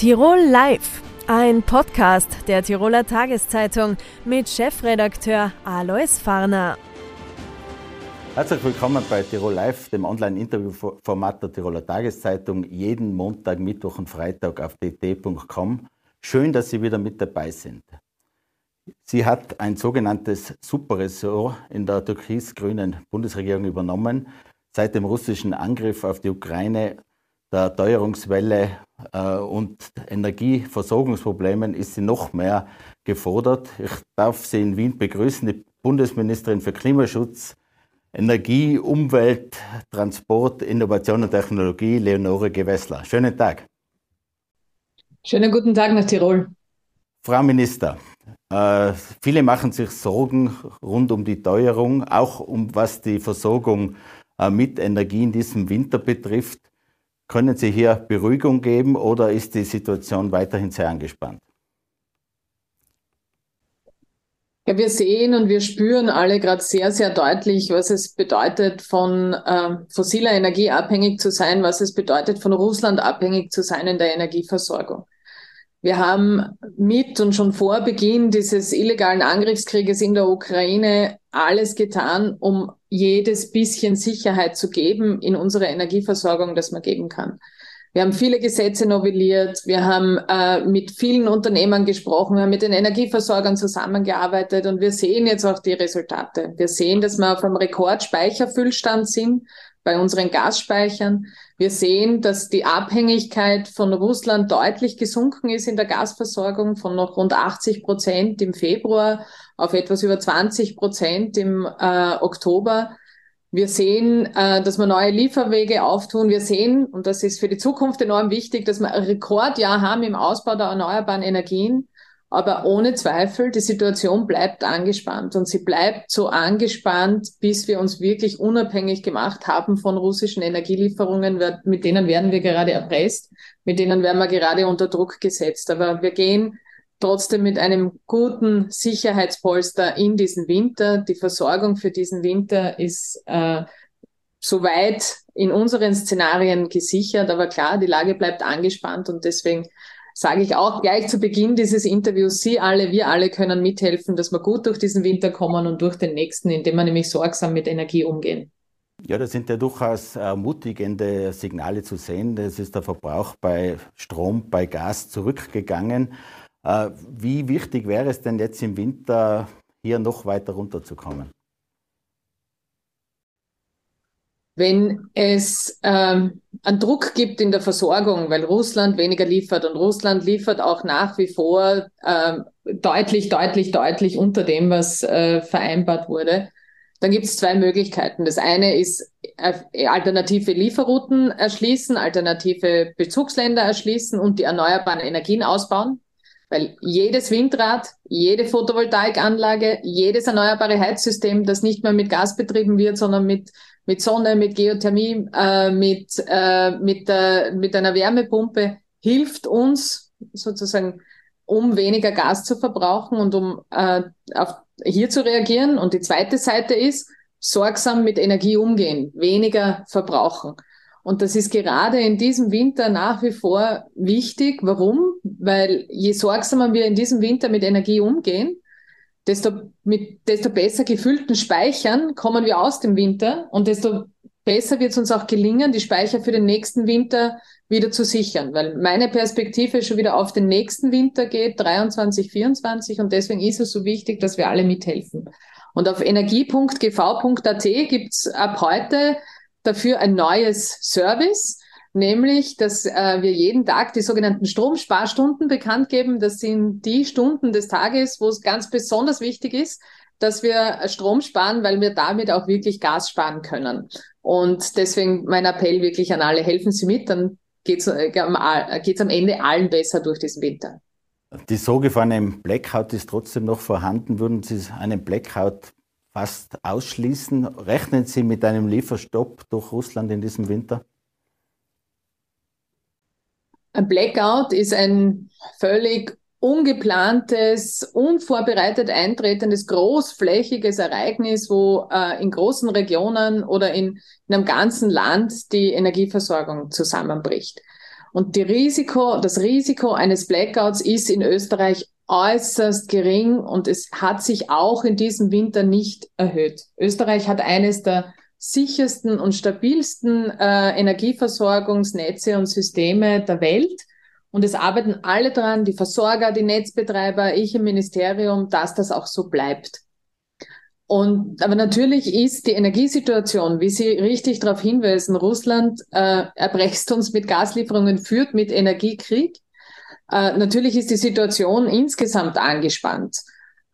Tirol Live, ein Podcast der Tiroler Tageszeitung mit Chefredakteur Alois Farner. Herzlich willkommen bei Tirol Live, dem Online-Interview-Format der Tiroler Tageszeitung, jeden Montag, Mittwoch und Freitag auf dt.com. Schön, dass Sie wieder mit dabei sind. Sie hat ein sogenanntes Superressort in der türkis-grünen Bundesregierung übernommen. Seit dem russischen Angriff auf die Ukraine der Teuerungswelle äh, und Energieversorgungsproblemen ist sie noch mehr gefordert. Ich darf Sie in Wien begrüßen, die Bundesministerin für Klimaschutz, Energie, Umwelt, Transport, Innovation und Technologie, Leonore Gewessler. Schönen Tag. Schönen guten Tag nach Tirol. Frau Minister, äh, viele machen sich Sorgen rund um die Teuerung, auch um was die Versorgung äh, mit Energie in diesem Winter betrifft. Können Sie hier Beruhigung geben oder ist die Situation weiterhin sehr angespannt? Ja, wir sehen und wir spüren alle gerade sehr, sehr deutlich, was es bedeutet, von äh, fossiler Energie abhängig zu sein, was es bedeutet, von Russland abhängig zu sein in der Energieversorgung. Wir haben mit und schon vor Beginn dieses illegalen Angriffskrieges in der Ukraine alles getan, um jedes bisschen Sicherheit zu geben in unserer Energieversorgung, das man geben kann. Wir haben viele Gesetze novelliert, wir haben äh, mit vielen Unternehmern gesprochen, wir haben mit den Energieversorgern zusammengearbeitet und wir sehen jetzt auch die Resultate. Wir sehen, dass wir auf einem Rekordspeicherfüllstand sind bei unseren Gasspeichern. Wir sehen, dass die Abhängigkeit von Russland deutlich gesunken ist in der Gasversorgung von noch rund 80 Prozent im Februar auf etwas über 20 Prozent im äh, Oktober. Wir sehen, äh, dass wir neue Lieferwege auftun. Wir sehen, und das ist für die Zukunft enorm wichtig, dass wir ein Rekordjahr haben im Ausbau der erneuerbaren Energien. Aber ohne Zweifel, die Situation bleibt angespannt und sie bleibt so angespannt, bis wir uns wirklich unabhängig gemacht haben von russischen Energielieferungen. Mit denen werden wir gerade erpresst, mit denen werden wir gerade unter Druck gesetzt. Aber wir gehen trotzdem mit einem guten Sicherheitspolster in diesen Winter. Die Versorgung für diesen Winter ist äh, soweit in unseren Szenarien gesichert. Aber klar, die Lage bleibt angespannt und deswegen sage ich auch gleich zu Beginn dieses Interviews, Sie alle, wir alle können mithelfen, dass wir gut durch diesen Winter kommen und durch den nächsten, indem wir nämlich sorgsam mit Energie umgehen. Ja, da sind ja durchaus ermutigende Signale zu sehen. Es ist der Verbrauch bei Strom, bei Gas zurückgegangen. Äh, wie wichtig wäre es denn jetzt im Winter, hier noch weiter runterzukommen? wenn es ähm, einen Druck gibt in der Versorgung, weil Russland weniger liefert und Russland liefert auch nach wie vor ähm, deutlich, deutlich, deutlich unter dem, was äh, vereinbart wurde, dann gibt es zwei Möglichkeiten. Das eine ist äh, alternative Lieferrouten erschließen, alternative Bezugsländer erschließen und die erneuerbaren Energien ausbauen. Weil jedes Windrad, jede Photovoltaikanlage, jedes erneuerbare Heizsystem, das nicht mehr mit Gas betrieben wird, sondern mit mit Sonne, mit Geothermie, äh, mit, äh, mit, äh, mit einer Wärmepumpe hilft uns sozusagen, um weniger Gas zu verbrauchen und um äh, auf, hier zu reagieren. Und die zweite Seite ist, sorgsam mit Energie umgehen, weniger verbrauchen. Und das ist gerade in diesem Winter nach wie vor wichtig. Warum? Weil je sorgsamer wir in diesem Winter mit Energie umgehen, desto, mit desto besser gefüllten Speichern kommen wir aus dem Winter und desto besser wird es uns auch gelingen, die Speicher für den nächsten Winter wieder zu sichern, weil meine Perspektive schon wieder auf den nächsten Winter geht, 23, 24 und deswegen ist es so wichtig, dass wir alle mithelfen. Und auf energie.gv.at gibt's ab heute dafür ein neues Service nämlich, dass äh, wir jeden Tag die sogenannten Stromsparstunden bekannt geben. Das sind die Stunden des Tages, wo es ganz besonders wichtig ist, dass wir Strom sparen, weil wir damit auch wirklich Gas sparen können. Und deswegen mein Appell wirklich an alle, helfen Sie mit, dann geht es äh, geht's am Ende allen besser durch diesen Winter. Die Sorge vor einem Blackout ist trotzdem noch vorhanden. Würden Sie einen Blackout fast ausschließen? Rechnen Sie mit einem Lieferstopp durch Russland in diesem Winter? Ein Blackout ist ein völlig ungeplantes, unvorbereitet eintretendes, großflächiges Ereignis, wo äh, in großen Regionen oder in, in einem ganzen Land die Energieversorgung zusammenbricht. Und die Risiko, das Risiko eines Blackouts ist in Österreich äußerst gering und es hat sich auch in diesem Winter nicht erhöht. Österreich hat eines der sichersten und stabilsten äh, Energieversorgungsnetze und Systeme der Welt. Und es arbeiten alle dran, die Versorger, die Netzbetreiber, ich im Ministerium, dass das auch so bleibt. Und aber natürlich ist die Energiesituation, wie Sie richtig darauf hinweisen, Russland äh, erbrechst uns mit Gaslieferungen, führt mit Energiekrieg. Äh, natürlich ist die Situation insgesamt angespannt.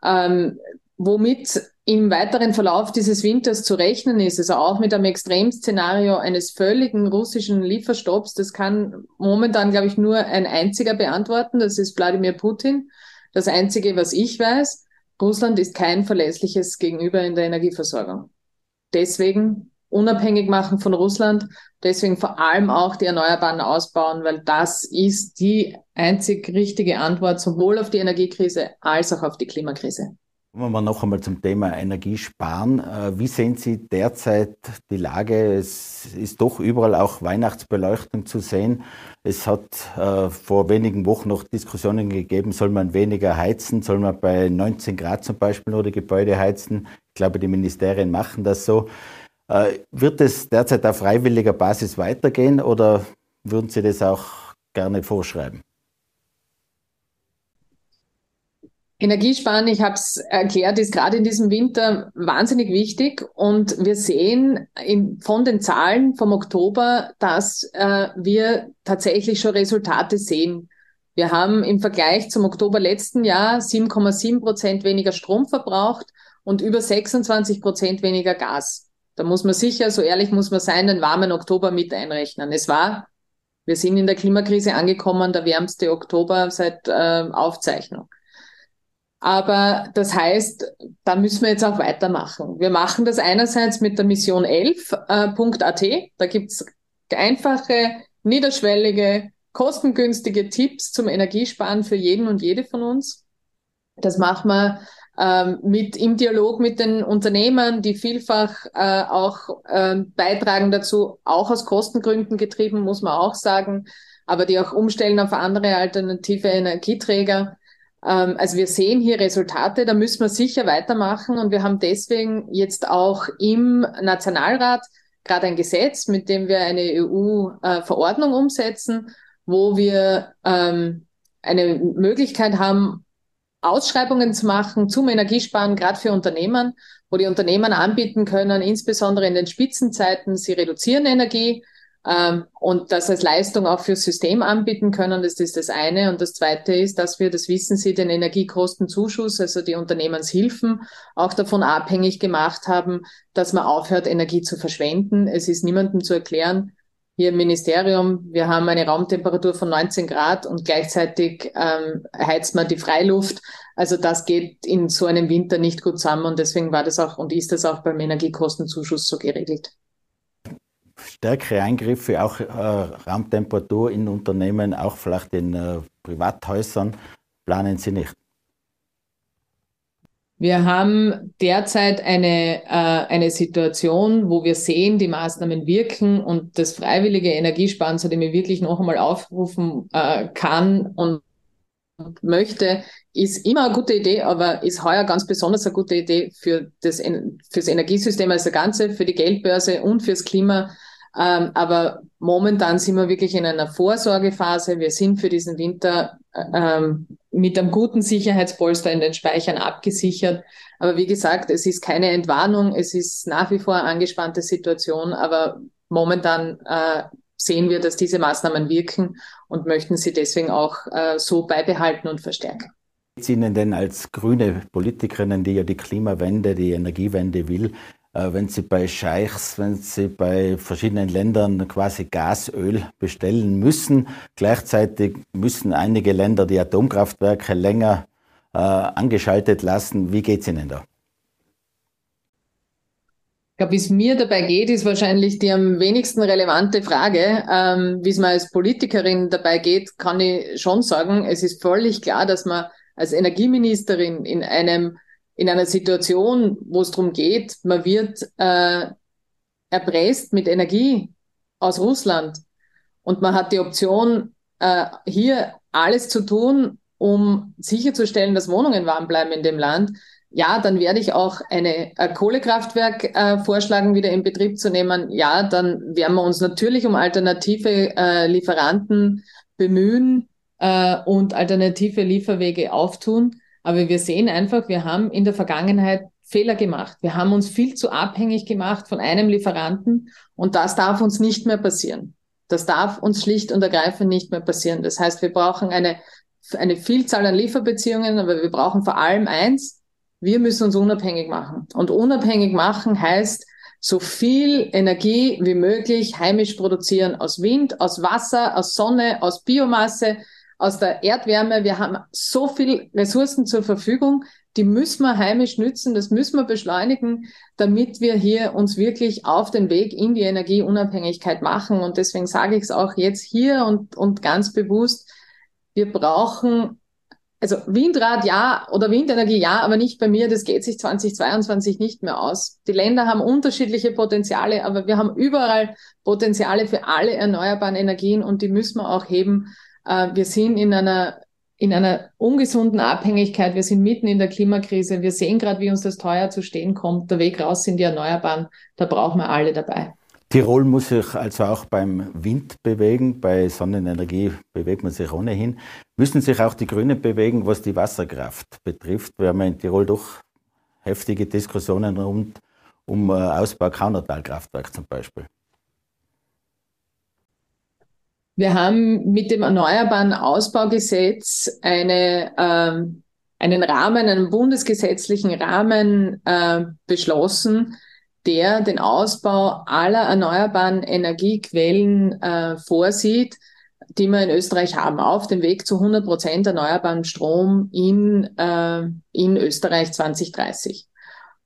Ähm, womit im weiteren Verlauf dieses Winters zu rechnen ist, also auch mit einem Extremszenario eines völligen russischen Lieferstopps, das kann momentan, glaube ich, nur ein einziger beantworten, das ist Wladimir Putin. Das Einzige, was ich weiß, Russland ist kein verlässliches Gegenüber in der Energieversorgung. Deswegen unabhängig machen von Russland, deswegen vor allem auch die Erneuerbaren ausbauen, weil das ist die einzig richtige Antwort sowohl auf die Energiekrise als auch auf die Klimakrise. Kommen wir noch einmal zum Thema Energiesparen. Äh, wie sehen Sie derzeit die Lage? Es ist doch überall auch Weihnachtsbeleuchtung zu sehen. Es hat äh, vor wenigen Wochen noch Diskussionen gegeben, soll man weniger heizen, soll man bei 19 Grad zum Beispiel nur die Gebäude heizen. Ich glaube, die Ministerien machen das so. Äh, wird es derzeit auf freiwilliger Basis weitergehen oder würden Sie das auch gerne vorschreiben? Energiesparen, ich habe es erklärt, ist gerade in diesem Winter wahnsinnig wichtig. Und wir sehen in, von den Zahlen vom Oktober, dass äh, wir tatsächlich schon Resultate sehen. Wir haben im Vergleich zum Oktober letzten Jahr 7,7 Prozent weniger Strom verbraucht und über 26 Prozent weniger Gas. Da muss man sicher, so ehrlich muss man sein, den warmen Oktober mit einrechnen. Es war, wir sind in der Klimakrise angekommen, der wärmste Oktober seit äh, Aufzeichnung. Aber das heißt, da müssen wir jetzt auch weitermachen. Wir machen das einerseits mit der Mission 11.at. Äh, da gibt's einfache, niederschwellige, kostengünstige Tipps zum Energiesparen für jeden und jede von uns. Das machen wir mit im Dialog mit den Unternehmern, die vielfach äh, auch äh, beitragen dazu, auch aus Kostengründen getrieben, muss man auch sagen, aber die auch umstellen auf andere alternative Energieträger. Ähm, also wir sehen hier Resultate, da müssen wir sicher weitermachen und wir haben deswegen jetzt auch im Nationalrat gerade ein Gesetz, mit dem wir eine EU-Verordnung umsetzen, wo wir ähm, eine Möglichkeit haben, Ausschreibungen zu machen zum Energiesparen, gerade für Unternehmen, wo die Unternehmen anbieten können, insbesondere in den Spitzenzeiten, sie reduzieren Energie, ähm, und das als Leistung auch fürs System anbieten können, das ist das eine. Und das zweite ist, dass wir, das wissen Sie, den Energiekostenzuschuss, also die Unternehmenshilfen, auch davon abhängig gemacht haben, dass man aufhört, Energie zu verschwenden. Es ist niemandem zu erklären, hier im Ministerium, wir haben eine Raumtemperatur von 19 Grad und gleichzeitig ähm, heizt man die Freiluft. Also das geht in so einem Winter nicht gut zusammen und deswegen war das auch und ist das auch beim Energiekostenzuschuss so geregelt stärkere Eingriffe, auch äh, Raumtemperatur in Unternehmen, auch vielleicht in äh, Privathäusern, planen Sie nicht? Wir haben derzeit eine, äh, eine Situation, wo wir sehen, die Maßnahmen wirken und das freiwillige Energiesparen, zu dem ich wirklich noch einmal aufrufen äh, kann und möchte, ist immer eine gute Idee, aber ist heuer ganz besonders eine gute Idee für das, fürs Energiesystem als Ganze, für die Geldbörse und fürs Klima ähm, aber momentan sind wir wirklich in einer Vorsorgephase. Wir sind für diesen Winter ähm, mit einem guten Sicherheitspolster in den Speichern abgesichert. Aber wie gesagt, es ist keine Entwarnung. Es ist nach wie vor eine angespannte Situation. Aber momentan äh, sehen wir, dass diese Maßnahmen wirken und möchten sie deswegen auch äh, so beibehalten und verstärken. Geht Ihnen denn als grüne Politikerinnen, die ja die Klimawende, die Energiewende will, wenn Sie bei Scheichs, wenn Sie bei verschiedenen Ländern quasi Gasöl bestellen müssen. Gleichzeitig müssen einige Länder die Atomkraftwerke länger äh, angeschaltet lassen. Wie geht es Ihnen da? Ich glaube, wie es mir dabei geht, ist wahrscheinlich die am wenigsten relevante Frage. Ähm, wie es mir als Politikerin dabei geht, kann ich schon sagen, es ist völlig klar, dass man als Energieministerin in einem in einer Situation, wo es darum geht, man wird äh, erpresst mit Energie aus Russland und man hat die Option, äh, hier alles zu tun, um sicherzustellen, dass Wohnungen warm bleiben in dem Land, ja, dann werde ich auch eine, ein Kohlekraftwerk äh, vorschlagen, wieder in Betrieb zu nehmen. Ja, dann werden wir uns natürlich um alternative äh, Lieferanten bemühen äh, und alternative Lieferwege auftun. Aber wir sehen einfach, wir haben in der Vergangenheit Fehler gemacht. Wir haben uns viel zu abhängig gemacht von einem Lieferanten und das darf uns nicht mehr passieren. Das darf uns schlicht und ergreifend nicht mehr passieren. Das heißt, wir brauchen eine, eine Vielzahl an Lieferbeziehungen, aber wir brauchen vor allem eins, wir müssen uns unabhängig machen. Und unabhängig machen heißt, so viel Energie wie möglich heimisch produzieren aus Wind, aus Wasser, aus Sonne, aus Biomasse, aus der Erdwärme. Wir haben so viel Ressourcen zur Verfügung, die müssen wir heimisch nützen, das müssen wir beschleunigen, damit wir hier uns wirklich auf den Weg in die Energieunabhängigkeit machen. Und deswegen sage ich es auch jetzt hier und, und ganz bewusst, wir brauchen also Windrad ja oder Windenergie ja, aber nicht bei mir, das geht sich 2022 nicht mehr aus. Die Länder haben unterschiedliche Potenziale, aber wir haben überall Potenziale für alle erneuerbaren Energien und die müssen wir auch heben. Äh, wir sind in einer in einer ungesunden Abhängigkeit. Wir sind mitten in der Klimakrise. Wir sehen gerade, wie uns das teuer zu stehen kommt. Der Weg raus sind die Erneuerbaren. Da brauchen wir alle dabei. Tirol muss sich also auch beim Wind bewegen, bei Sonnenenergie bewegt man sich ohnehin. Müssen sich auch die Grünen bewegen, was die Wasserkraft betrifft? Wir haben in Tirol doch heftige Diskussionen rund um äh, Ausbau Kaunertalkraftwerk zum Beispiel. Wir haben mit dem Erneuerbaren Ausbaugesetz eine, ähm, einen Rahmen, einen bundesgesetzlichen Rahmen äh, beschlossen, der den Ausbau aller erneuerbaren Energiequellen äh, vorsieht, die wir in Österreich haben, auf dem Weg zu 100 Prozent erneuerbaren Strom in, äh, in Österreich 2030.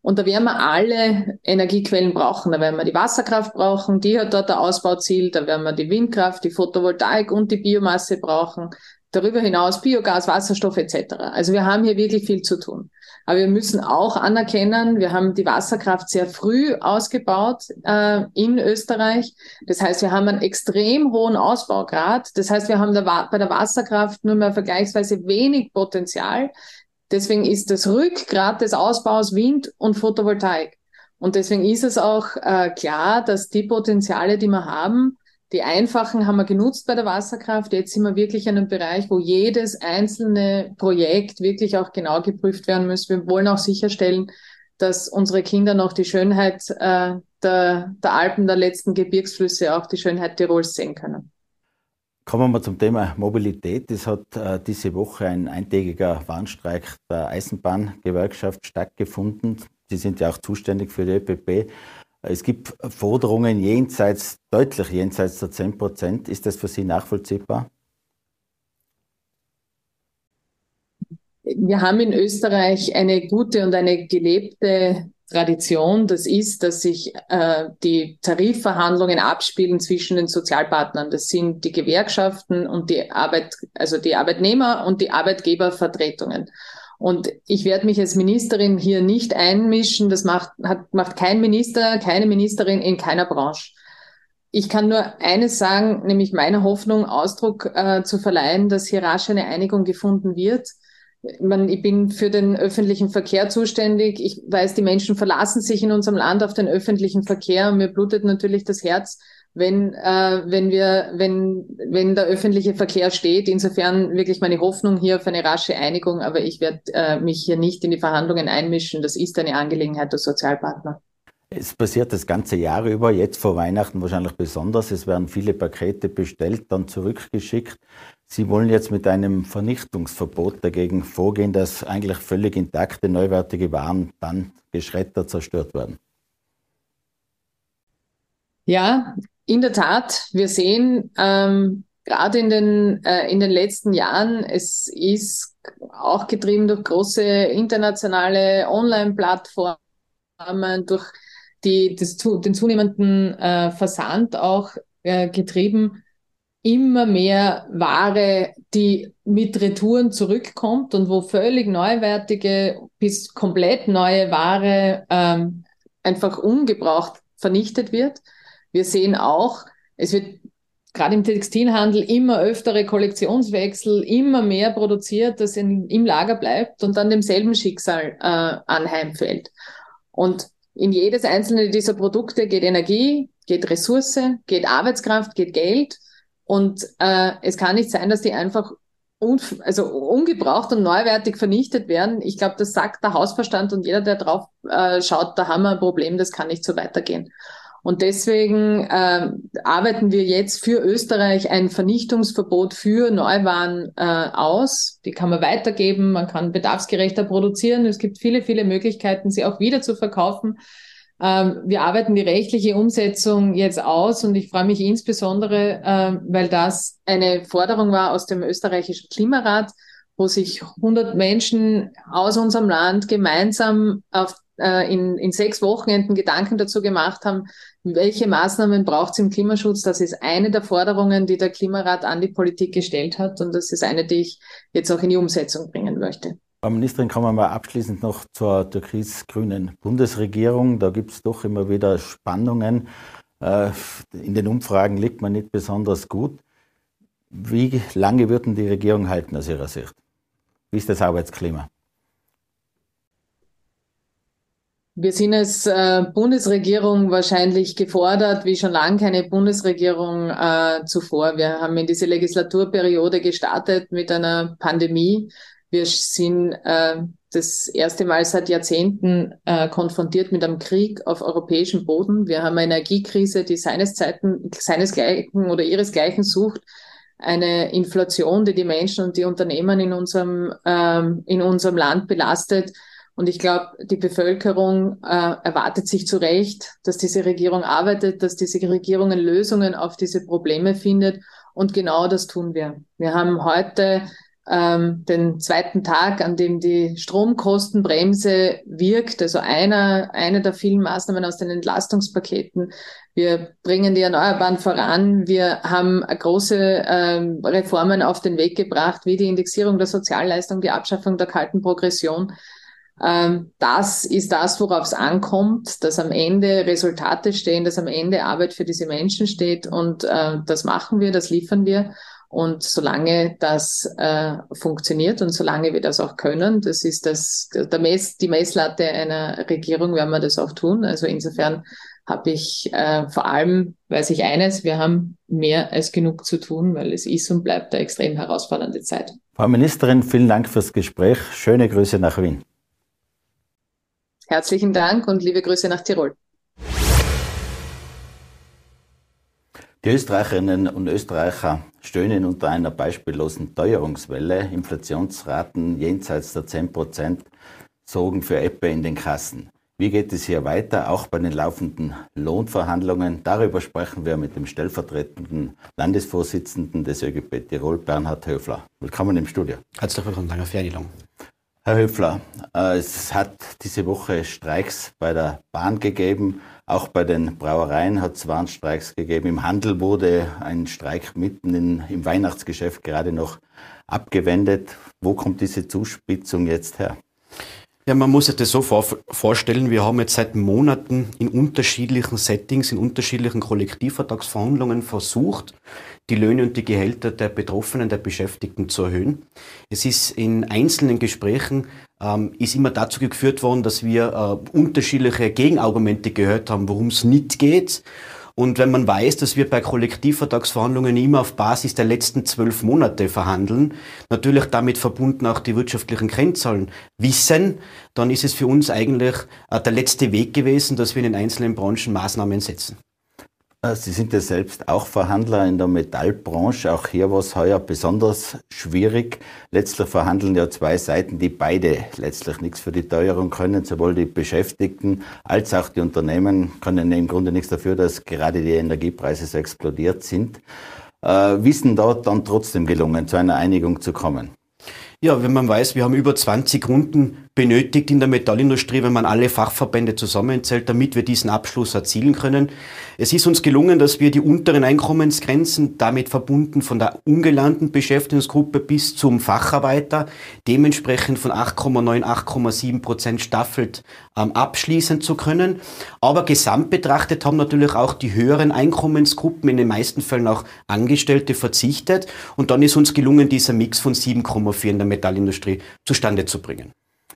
Und da werden wir alle Energiequellen brauchen. Da werden wir die Wasserkraft brauchen, die hat dort ein Ausbauziel. Da werden wir die Windkraft, die Photovoltaik und die Biomasse brauchen. Darüber hinaus Biogas, Wasserstoff etc. Also wir haben hier wirklich viel zu tun. Aber wir müssen auch anerkennen, wir haben die Wasserkraft sehr früh ausgebaut äh, in Österreich. Das heißt, wir haben einen extrem hohen Ausbaugrad. Das heißt, wir haben da bei der Wasserkraft nur mehr vergleichsweise wenig Potenzial. Deswegen ist das Rückgrat des Ausbaus Wind und Photovoltaik. Und deswegen ist es auch äh, klar, dass die Potenziale, die wir haben, die einfachen haben wir genutzt bei der Wasserkraft. Jetzt sind wir wirklich in einem Bereich, wo jedes einzelne Projekt wirklich auch genau geprüft werden muss. Wir wollen auch sicherstellen, dass unsere Kinder noch die Schönheit äh, der, der Alpen, der letzten Gebirgsflüsse, auch die Schönheit Tirols sehen können. Kommen wir zum Thema Mobilität. Es hat äh, diese Woche ein eintägiger Warnstreik der Eisenbahngewerkschaft stattgefunden. Sie sind ja auch zuständig für die ÖPP. Es gibt Forderungen jenseits, deutlich jenseits der 10 Prozent. Ist das für Sie nachvollziehbar? Wir haben in Österreich eine gute und eine gelebte Tradition. Das ist, dass sich äh, die Tarifverhandlungen abspielen zwischen den Sozialpartnern. Das sind die Gewerkschaften und die Arbeit, also die Arbeitnehmer und die Arbeitgebervertretungen. Und ich werde mich als Ministerin hier nicht einmischen. Das macht, hat, macht kein Minister, keine Ministerin in keiner Branche. Ich kann nur eines sagen, nämlich meiner Hoffnung Ausdruck äh, zu verleihen, dass hier rasch eine Einigung gefunden wird. Man, ich bin für den öffentlichen Verkehr zuständig. Ich weiß, die Menschen verlassen sich in unserem Land auf den öffentlichen Verkehr mir blutet natürlich das Herz, wenn, äh, wenn wir, wenn, wenn der öffentliche Verkehr steht. Insofern wirklich meine Hoffnung hier auf eine rasche Einigung, aber ich werde äh, mich hier nicht in die Verhandlungen einmischen. Das ist eine Angelegenheit der Sozialpartner. Es passiert das ganze Jahr über, jetzt vor Weihnachten wahrscheinlich besonders. Es werden viele Pakete bestellt, dann zurückgeschickt. Sie wollen jetzt mit einem Vernichtungsverbot dagegen vorgehen, dass eigentlich völlig intakte, neuwertige Waren dann geschreddert zerstört werden. Ja, in der Tat, wir sehen ähm, gerade in den, äh, in den letzten Jahren, es ist auch getrieben durch große internationale Online-Plattformen, durch die, das, den zunehmenden äh, Versand auch äh, getrieben, immer mehr Ware, die mit Retouren zurückkommt und wo völlig neuwertige bis komplett neue Ware ähm, einfach ungebraucht vernichtet wird. Wir sehen auch, es wird gerade im Textilhandel immer öftere Kollektionswechsel, immer mehr produziert, das in, im Lager bleibt und dann demselben Schicksal äh, anheimfällt. Und in jedes einzelne dieser Produkte geht Energie, geht Ressource, geht Arbeitskraft, geht Geld. Und äh, es kann nicht sein, dass die einfach un also ungebraucht und neuwertig vernichtet werden. Ich glaube, das sagt der Hausverstand und jeder, der drauf äh, schaut, da haben wir ein Problem, das kann nicht so weitergehen. Und deswegen äh, arbeiten wir jetzt für Österreich ein Vernichtungsverbot für Neuwaren äh, aus. Die kann man weitergeben, man kann bedarfsgerechter produzieren. Es gibt viele, viele Möglichkeiten, sie auch wieder zu verkaufen. Ähm, wir arbeiten die rechtliche Umsetzung jetzt aus und ich freue mich insbesondere, äh, weil das eine Forderung war aus dem österreichischen Klimarat, wo sich 100 Menschen aus unserem Land gemeinsam auf äh, in, in sechs Wochenenden Gedanken dazu gemacht haben, welche Maßnahmen braucht es im Klimaschutz. Das ist eine der Forderungen, die der Klimarat an die Politik gestellt hat. Und das ist eine, die ich jetzt auch in die Umsetzung bringen möchte. Frau Ministerin, kommen wir abschließend noch zur türkis-grünen Bundesregierung. Da gibt es doch immer wieder Spannungen. Äh, in den Umfragen liegt man nicht besonders gut. Wie lange wird denn die Regierung halten aus Ihrer Sicht? Wie ist das Arbeitsklima? Wir sind als äh, Bundesregierung wahrscheinlich gefordert, wie schon lange keine Bundesregierung äh, zuvor. Wir haben in diese Legislaturperiode gestartet mit einer Pandemie. Wir sind äh, das erste Mal seit Jahrzehnten äh, konfrontiert mit einem Krieg auf europäischem Boden. Wir haben eine Energiekrise, die seines Zeiten, seinesgleichen oder ihresgleichen sucht. Eine Inflation, die die Menschen und die Unternehmen in unserem, ähm, in unserem Land belastet und ich glaube, die Bevölkerung äh, erwartet sich zu Recht, dass diese Regierung arbeitet, dass diese Regierung Lösungen auf diese Probleme findet. Und genau das tun wir. Wir haben heute ähm, den zweiten Tag, an dem die Stromkostenbremse wirkt, also einer, eine der vielen Maßnahmen aus den Entlastungspaketen. Wir bringen die Erneuerbaren voran. Wir haben große ähm, Reformen auf den Weg gebracht, wie die Indexierung der Sozialleistung, die Abschaffung der kalten Progression. Ähm, das ist das, worauf es ankommt, dass am Ende Resultate stehen, dass am Ende Arbeit für diese Menschen steht und äh, das machen wir, das liefern wir. Und solange das äh, funktioniert und solange wir das auch können, das ist das, der Mess, die Messlatte einer Regierung, werden wir das auch tun. Also insofern habe ich äh, vor allem, weiß ich eines, wir haben mehr als genug zu tun, weil es ist und bleibt eine extrem herausfordernde Zeit. Frau Ministerin, vielen Dank fürs Gespräch. Schöne Grüße nach Wien. Herzlichen Dank und liebe Grüße nach Tirol. Die Österreicherinnen und Österreicher stöhnen unter einer beispiellosen Teuerungswelle. Inflationsraten jenseits der 10 Prozent sorgen für Ebbe in den Kassen. Wie geht es hier weiter, auch bei den laufenden Lohnverhandlungen? Darüber sprechen wir mit dem stellvertretenden Landesvorsitzenden des ÖGB Tirol, Bernhard Höfler. Willkommen im Studio. Herzlich willkommen, danke die Einladung. Herr Höfler, äh, es hat diese Woche Streiks bei der Bahn gegeben. Auch bei den Brauereien hat es Warnstreiks gegeben. Im Handel wurde ein Streik mitten in, im Weihnachtsgeschäft gerade noch abgewendet. Wo kommt diese Zuspitzung jetzt her? Ja, man muss sich das so vor vorstellen, wir haben jetzt seit Monaten in unterschiedlichen Settings, in unterschiedlichen Kollektivvertragsverhandlungen versucht, die Löhne und die Gehälter der Betroffenen, der Beschäftigten zu erhöhen. Es ist in einzelnen Gesprächen ist immer dazu geführt worden, dass wir äh, unterschiedliche Gegenargumente gehört haben, worum es nicht geht. Und wenn man weiß, dass wir bei Kollektivvertragsverhandlungen immer auf Basis der letzten zwölf Monate verhandeln, natürlich damit verbunden auch die wirtschaftlichen Kennzahlen wissen, dann ist es für uns eigentlich äh, der letzte Weg gewesen, dass wir in den einzelnen Branchen Maßnahmen setzen. Äh, Sie sind ja selbst auch Verhandler in der Metallbranche. Auch hier war es heuer besonders schwierig. Letztlich verhandeln ja zwei Seiten, die beide letztlich nichts für die Teuerung können. Sowohl die Beschäftigten als auch die Unternehmen können im Grunde nichts dafür, dass gerade die Energiepreise so explodiert sind. Äh, wie da dann trotzdem gelungen, zu einer Einigung zu kommen? Ja, wenn man weiß, wir haben über 20 Runden benötigt in der Metallindustrie, wenn man alle Fachverbände zusammenzählt, damit wir diesen Abschluss erzielen können. Es ist uns gelungen, dass wir die unteren Einkommensgrenzen, damit verbunden von der ungelernten Beschäftigungsgruppe bis zum Facharbeiter, dementsprechend von 8,9, 8,7 Prozent staffelt ähm, abschließen zu können. Aber gesamt betrachtet haben natürlich auch die höheren Einkommensgruppen, in den meisten Fällen auch Angestellte, verzichtet. Und dann ist uns gelungen, dieser Mix von 7,4 in der Metallindustrie zustande zu bringen.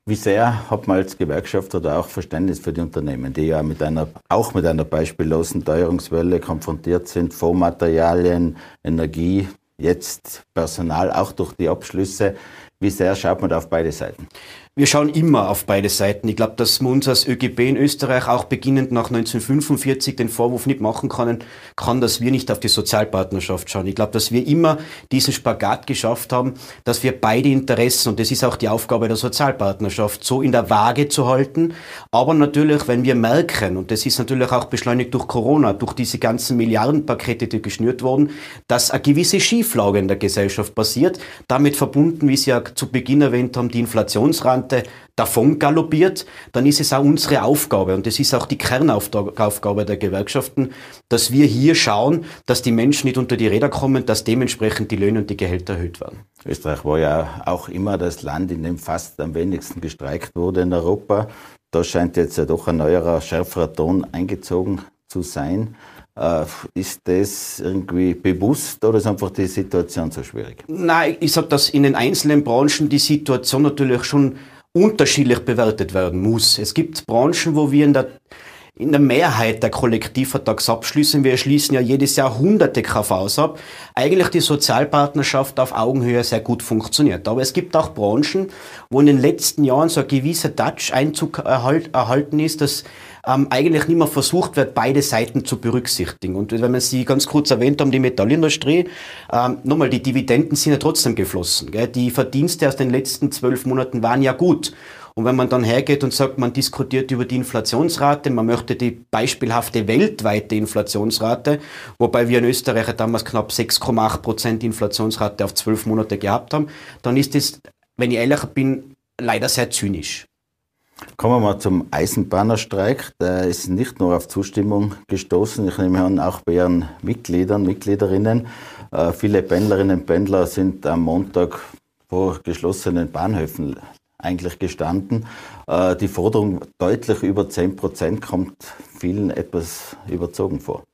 Wie sehr hat man als Gewerkschaft oder auch Verständnis für die Unternehmen, die ja mit einer, auch mit einer beispiellosen Teuerungswelle konfrontiert sind, Vormaterialien, Energie, jetzt Personal, auch durch die Abschlüsse. Wie sehr schaut man da auf beide Seiten? Wir schauen immer auf beide Seiten. Ich glaube, dass man uns als ÖGB in Österreich auch beginnend nach 1945 den Vorwurf nicht machen können, kann, dass wir nicht auf die Sozialpartnerschaft schauen. Ich glaube, dass wir immer diesen Spagat geschafft haben, dass wir beide Interessen, und das ist auch die Aufgabe der Sozialpartnerschaft, so in der Waage zu halten. Aber natürlich, wenn wir merken, und das ist natürlich auch beschleunigt durch Corona, durch diese ganzen Milliardenpakete, die geschnürt wurden, dass eine gewisse Schieflage in der Gesellschaft passiert, damit verbunden, wie Sie ja zu Beginn erwähnt haben, die Inflationsrate, Kante davon galoppiert, dann ist es auch unsere Aufgabe und das ist auch die Kernaufgabe der Gewerkschaften, dass wir hier schauen, dass die Menschen nicht unter die Räder kommen, dass dementsprechend die Löhne und die Gehälter erhöht werden. Österreich war ja auch immer das Land, in dem fast am wenigsten gestreikt wurde in Europa. Da scheint jetzt ja doch ein neuerer, schärferer Ton eingezogen zu sein. Äh, ist das irgendwie bewusst oder ist einfach die Situation so schwierig? Nein, ich sage, dass in den einzelnen Branchen die Situation natürlich schon unterschiedlich bewertet werden muss. Es gibt Branchen, wo wir in der in der Mehrheit der Kollektivvertragsabschlüsse, wir schließen ja jedes Jahr hunderte KVs ab, eigentlich die Sozialpartnerschaft auf Augenhöhe sehr gut funktioniert. Aber es gibt auch Branchen, wo in den letzten Jahren so ein gewisser Touch-Einzug erhalten ist, dass ähm, eigentlich nicht mehr versucht wird, beide Seiten zu berücksichtigen. Und wenn man sie ganz kurz erwähnt haben, die Metallindustrie, ähm, nochmal, die Dividenden sind ja trotzdem geflossen. Gell? Die Verdienste aus den letzten zwölf Monaten waren ja gut. Und wenn man dann hergeht und sagt, man diskutiert über die Inflationsrate, man möchte die beispielhafte weltweite Inflationsrate, wobei wir in Österreich damals knapp 6,8 Prozent Inflationsrate auf zwölf Monate gehabt haben, dann ist das, wenn ich ehrlich bin, leider sehr zynisch. Kommen wir mal zum Eisenbahnerstreik. Der ist nicht nur auf Zustimmung gestoßen, ich nehme an, auch bei Ihren Mitgliedern, Mitgliederinnen. Äh, viele Pendlerinnen und Pendler sind am Montag vor geschlossenen Bahnhöfen eigentlich gestanden. Äh, die Forderung deutlich über 10 Prozent kommt vielen etwas überzogen vor.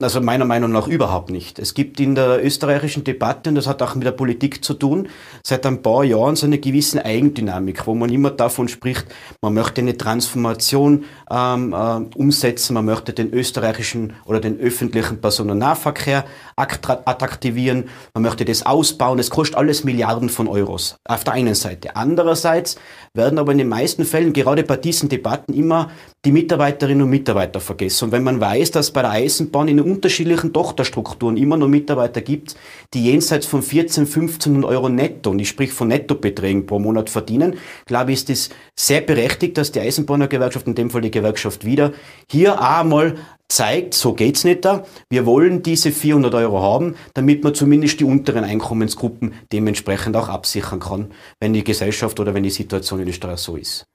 Also meiner Meinung nach überhaupt nicht. Es gibt in der österreichischen Debatte, und das hat auch mit der Politik zu tun, seit ein paar Jahren so eine gewisse Eigendynamik, wo man immer davon spricht, man möchte eine Transformation ähm, äh, umsetzen, man möchte den österreichischen oder den öffentlichen Personennahverkehr attraktivieren, man möchte das ausbauen, es kostet alles Milliarden von Euros auf der einen Seite. Andererseits werden aber in den meisten Fällen, gerade bei diesen Debatten, immer die Mitarbeiterinnen und Mitarbeiter vergessen. Und wenn man weiß, dass bei der Eisenbahn in unterschiedlichen Tochterstrukturen immer noch Mitarbeiter gibt, die jenseits von 14, 15 Euro netto, und ich sprich von Nettobeträgen pro Monat verdienen, glaube ich, ist es sehr berechtigt, dass die Eisenbahnergewerkschaft, in dem Fall die Gewerkschaft wieder, hier einmal zeigt, so geht's nicht da. Wir wollen diese 400 Euro haben, damit man zumindest die unteren Einkommensgruppen dementsprechend auch absichern kann, wenn die Gesellschaft oder wenn die Situation in Österreich so ist.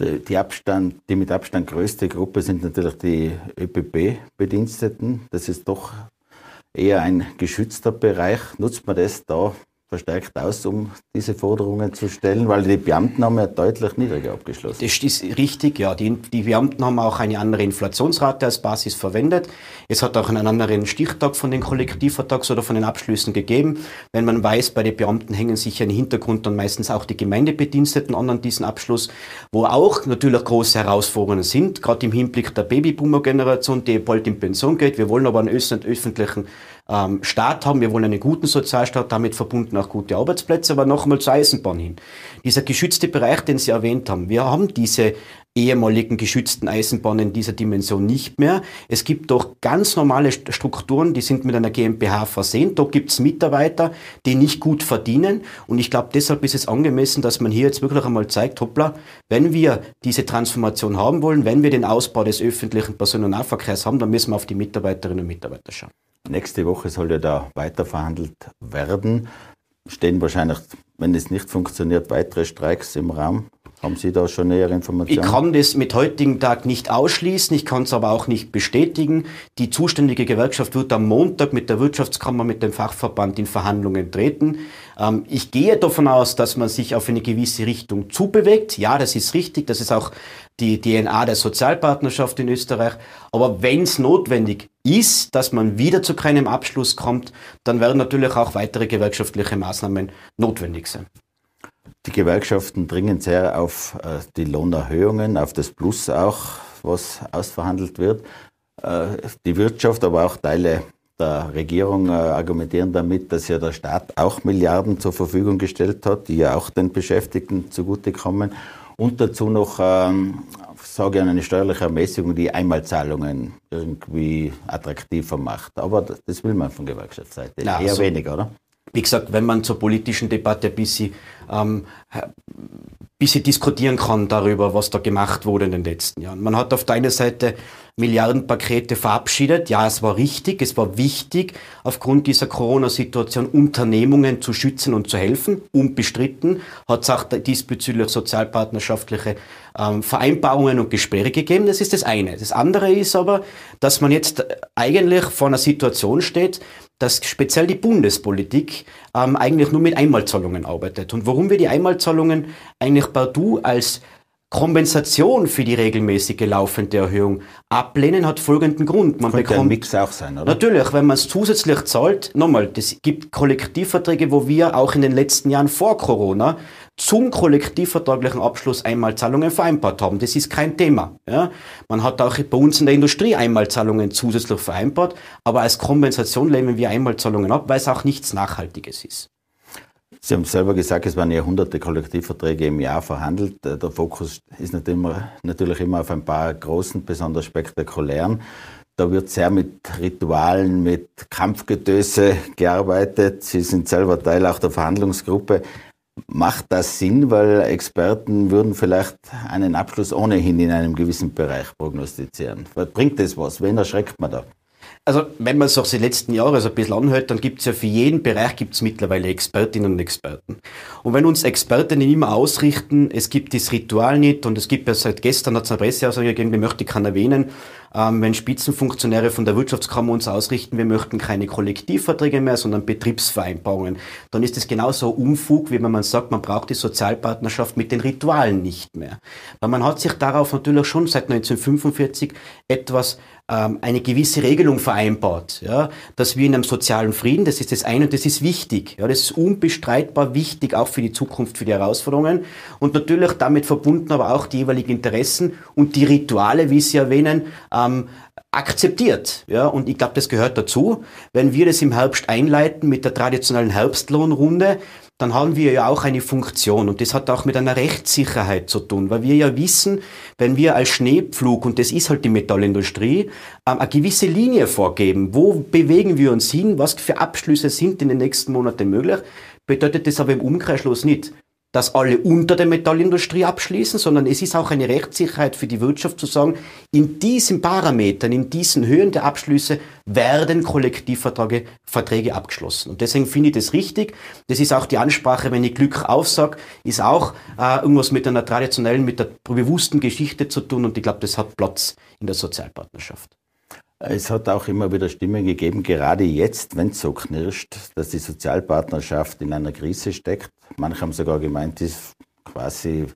Die, Abstand, die mit Abstand größte Gruppe sind natürlich die ÖPB-Bediensteten. Das ist doch eher ein geschützter Bereich. Nutzt man das da verstärkt aus, um diese Forderungen zu stellen? Weil die Beamten haben ja deutlich niedriger abgeschlossen. Das ist richtig, ja. Die, die Beamten haben auch eine andere Inflationsrate als Basis verwendet. Es hat auch einen anderen Stichtag von den Kollektivvertrags- oder von den Abschlüssen gegeben. Wenn man weiß, bei den Beamten hängen sich ja im Hintergrund dann meistens auch die Gemeindebediensteten an an diesen Abschluss, wo auch natürlich große Herausforderungen sind, gerade im Hinblick der Babyboomer-Generation, die bald in Pension geht. Wir wollen aber einen öffentlichen ähm, Staat haben. Wir wollen einen guten Sozialstaat, damit verbunden auch gute Arbeitsplätze, aber nochmal zur Eisenbahn hin. Dieser geschützte Bereich, den Sie erwähnt haben, wir haben diese ehemaligen geschützten Eisenbahnen in dieser Dimension nicht mehr. Es gibt doch ganz normale Strukturen, die sind mit einer GmbH versehen. Dort gibt es Mitarbeiter, die nicht gut verdienen. Und ich glaube, deshalb ist es angemessen, dass man hier jetzt wirklich einmal zeigt, hoppla, wenn wir diese Transformation haben wollen, wenn wir den Ausbau des öffentlichen Personennahverkehrs haben, dann müssen wir auf die Mitarbeiterinnen und Mitarbeiter schauen. Nächste Woche soll ja da weiter verhandelt werden. Stehen wahrscheinlich, wenn es nicht funktioniert, weitere Streiks im Raum? Haben Sie da schon nähere Informationen? Ich kann das mit heutigen Tag nicht ausschließen, ich kann es aber auch nicht bestätigen. Die zuständige Gewerkschaft wird am Montag mit der Wirtschaftskammer, mit dem Fachverband in Verhandlungen treten. Ähm, ich gehe davon aus, dass man sich auf eine gewisse Richtung zubewegt. Ja, das ist richtig, das ist auch die DNA der Sozialpartnerschaft in Österreich. Aber wenn es notwendig ist, dass man wieder zu keinem Abschluss kommt, dann werden natürlich auch weitere gewerkschaftliche Maßnahmen notwendig sein. Die Gewerkschaften dringen sehr auf äh, die Lohnerhöhungen, auf das Plus auch, was ausverhandelt wird. Äh, die Wirtschaft, aber auch Teile der Regierung äh, argumentieren damit, dass ja der Staat auch Milliarden zur Verfügung gestellt hat, die ja auch den Beschäftigten zugutekommen. Und dazu noch, ähm, sage ich, eine steuerliche Ermäßigung, die Einmalzahlungen irgendwie attraktiver macht. Aber das will man von Gewerkschaftsseite Na, eher also, weniger, oder? wie gesagt, wenn man zur politischen Debatte ein bisschen, ähm, bisschen diskutieren kann darüber, was da gemacht wurde in den letzten Jahren. Man hat auf der einen Seite Milliardenpakete verabschiedet. Ja, es war richtig, es war wichtig, aufgrund dieser Corona-Situation Unternehmungen zu schützen und zu helfen. Unbestritten hat es auch diesbezüglich sozialpartnerschaftliche ähm, Vereinbarungen und Gespräche gegeben. Das ist das eine. Das andere ist aber, dass man jetzt eigentlich vor einer Situation steht, dass speziell die Bundespolitik ähm, eigentlich nur mit Einmalzahlungen arbeitet. Und warum wir die Einmalzahlungen eigentlich partout als Kompensation für die regelmäßige laufende Erhöhung ablehnen, hat folgenden Grund. Man Könnte bekommt, ein Mix auch sein, oder? Natürlich, wenn man es zusätzlich zahlt, nochmal, es gibt Kollektivverträge, wo wir auch in den letzten Jahren vor Corona zum kollektivvertraglichen Abschluss Einmalzahlungen vereinbart haben. Das ist kein Thema. Ja. Man hat auch bei uns in der Industrie Einmalzahlungen zusätzlich vereinbart, aber als Kompensation lehnen wir Einmalzahlungen ab, weil es auch nichts Nachhaltiges ist. Sie haben selber gesagt, es werden ja hunderte Kollektivverträge im Jahr verhandelt. Äh, der Fokus ist natürlich immer auf ein paar großen, besonders spektakulären. Da wird sehr mit Ritualen, mit Kampfgetöse gearbeitet. Sie sind selber Teil auch der Verhandlungsgruppe. Macht das Sinn, weil Experten würden vielleicht einen Abschluss ohnehin in einem gewissen Bereich prognostizieren? Bringt das was? Wen erschreckt man da? Also wenn man es auch die letzten Jahre so ein bisschen anhört, dann gibt es ja für jeden Bereich gibt's mittlerweile Expertinnen und Experten. Und wenn uns Expertinnen immer ausrichten, es gibt das Ritual nicht und es gibt ja seit gestern hat es eine Presseaussage gegeben, wir möchten kann erwähnen, ähm, wenn Spitzenfunktionäre von der Wirtschaftskammer uns ausrichten, wir möchten keine Kollektivverträge mehr, sondern Betriebsvereinbarungen, dann ist es genauso Unfug, wie wenn man sagt, man braucht die Sozialpartnerschaft mit den Ritualen nicht mehr. Weil man hat sich darauf natürlich schon seit 1945 etwas ähm, eine gewisse Regelung vereinbart, ja, dass wir in einem sozialen Frieden, das ist das eine und das ist wichtig, ja, das ist unbestreitbar wichtig, auch für die Zukunft, für die Herausforderungen und natürlich damit verbunden aber auch die jeweiligen Interessen und die Rituale, wie Sie erwähnen, ähm, akzeptiert. Ja, und ich glaube, das gehört dazu. Wenn wir das im Herbst einleiten mit der traditionellen Herbstlohnrunde, dann haben wir ja auch eine Funktion und das hat auch mit einer Rechtssicherheit zu tun, weil wir ja wissen, wenn wir als Schneepflug, und das ist halt die Metallindustrie, ähm, eine gewisse Linie vorgeben, wo bewegen wir uns hin, was für Abschlüsse sind in den nächsten Monaten möglich, bedeutet das aber im Umkehrschluss nicht, dass alle unter der Metallindustrie abschließen, sondern es ist auch eine Rechtssicherheit für die Wirtschaft zu sagen, in diesen Parametern, in diesen Höhen der Abschlüsse werden Kollektivverträge Verträge abgeschlossen. Und deswegen finde ich das richtig. Das ist auch die Ansprache, wenn ich Glück aufsage, ist auch äh, irgendwas mit einer traditionellen, mit der bewussten Geschichte zu tun und ich glaube, das hat Platz in der Sozialpartnerschaft. Es hat auch immer wieder Stimmen gegeben, gerade jetzt, wenn es so knirscht, dass die Sozialpartnerschaft in einer Krise steckt. Manche haben sogar gemeint, die ist quasi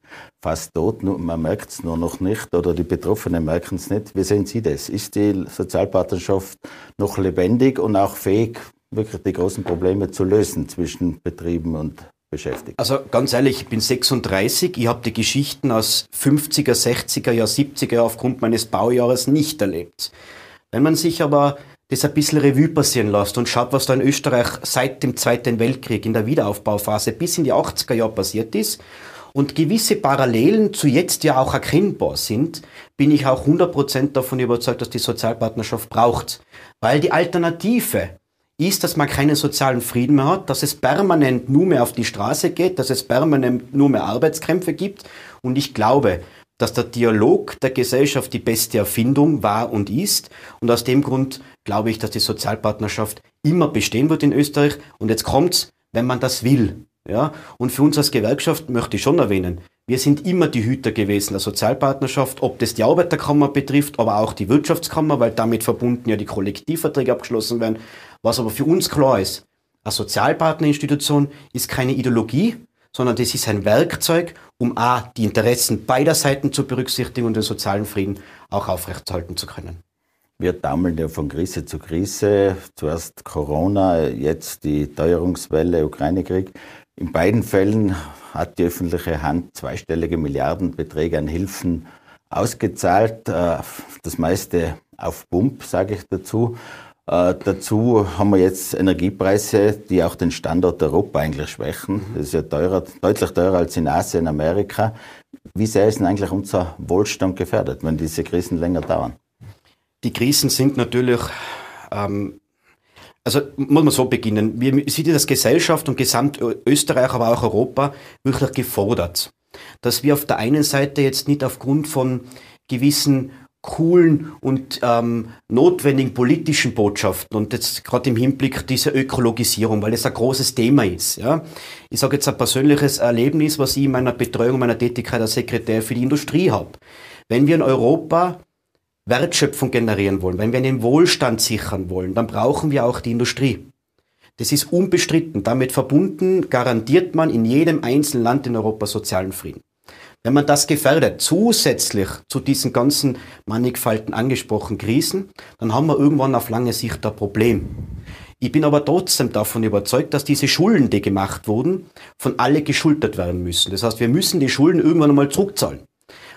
fast tot, man merkt es nur noch nicht oder die Betroffenen merken es nicht. Wie sehen Sie das? Ist die Sozialpartnerschaft noch lebendig und auch fähig, wirklich die großen Probleme zu lösen zwischen Betrieben und Beschäftigten? Also ganz ehrlich, ich bin 36, ich habe die Geschichten aus 50er, 60er Jahr, 70er Jahr aufgrund meines Baujahres nicht erlebt. Wenn man sich aber das ein bisschen Revue passieren lässt und schaut, was da in Österreich seit dem Zweiten Weltkrieg in der Wiederaufbauphase bis in die 80er Jahre passiert ist und gewisse Parallelen zu jetzt ja auch erkennbar sind, bin ich auch 100% davon überzeugt, dass die Sozialpartnerschaft braucht. Weil die Alternative ist, dass man keinen sozialen Frieden mehr hat, dass es permanent nur mehr auf die Straße geht, dass es permanent nur mehr Arbeitskämpfe gibt. Und ich glaube, dass der Dialog der Gesellschaft die beste Erfindung war und ist. Und aus dem Grund glaube ich, dass die Sozialpartnerschaft immer bestehen wird in Österreich. Und jetzt kommt's, wenn man das will. Ja? Und für uns als Gewerkschaft möchte ich schon erwähnen, Wir sind immer die Hüter gewesen der Sozialpartnerschaft, ob das die Arbeiterkammer betrifft, aber auch die Wirtschaftskammer, weil damit verbunden ja die Kollektivverträge abgeschlossen werden. Was aber für uns klar ist, eine Sozialpartnerinstitution ist keine Ideologie, sondern das ist ein Werkzeug, um A, die Interessen beider Seiten zu berücksichtigen und den sozialen Frieden auch aufrechtzuerhalten zu können. Wir taumeln ja von Krise zu Krise. Zuerst Corona, jetzt die Teuerungswelle, Ukraine-Krieg. In beiden Fällen hat die öffentliche Hand zweistellige Milliardenbeträge an Hilfen ausgezahlt. Äh, das meiste auf Pump, sage ich dazu. Äh, dazu haben wir jetzt Energiepreise, die auch den Standort Europa eigentlich schwächen. Das ist ja teurer, deutlich teurer als in Asien, Amerika. Wie sehr ist denn eigentlich unser Wohlstand gefährdet, wenn diese Krisen länger dauern? Die Krisen sind natürlich ähm, also muss man so beginnen. Wir sind als Gesellschaft und gesamt Österreich, aber auch Europa wirklich gefordert, dass wir auf der einen Seite jetzt nicht aufgrund von gewissen coolen und ähm, notwendigen politischen Botschaften und jetzt gerade im Hinblick dieser Ökologisierung, weil das ein großes Thema ist. Ja. Ich sage jetzt ein persönliches Erlebnis, was ich in meiner Betreuung meiner Tätigkeit als Sekretär für die Industrie habe. Wenn wir in Europa Wertschöpfung generieren wollen, wenn wir einen Wohlstand sichern wollen, dann brauchen wir auch die Industrie. Das ist unbestritten. Damit verbunden garantiert man in jedem einzelnen Land in Europa sozialen Frieden. Wenn man das gefährdet, zusätzlich zu diesen ganzen mannigfalten angesprochenen Krisen, dann haben wir irgendwann auf lange Sicht ein Problem. Ich bin aber trotzdem davon überzeugt, dass diese Schulden, die gemacht wurden, von alle geschultert werden müssen. Das heißt, wir müssen die Schulden irgendwann einmal zurückzahlen.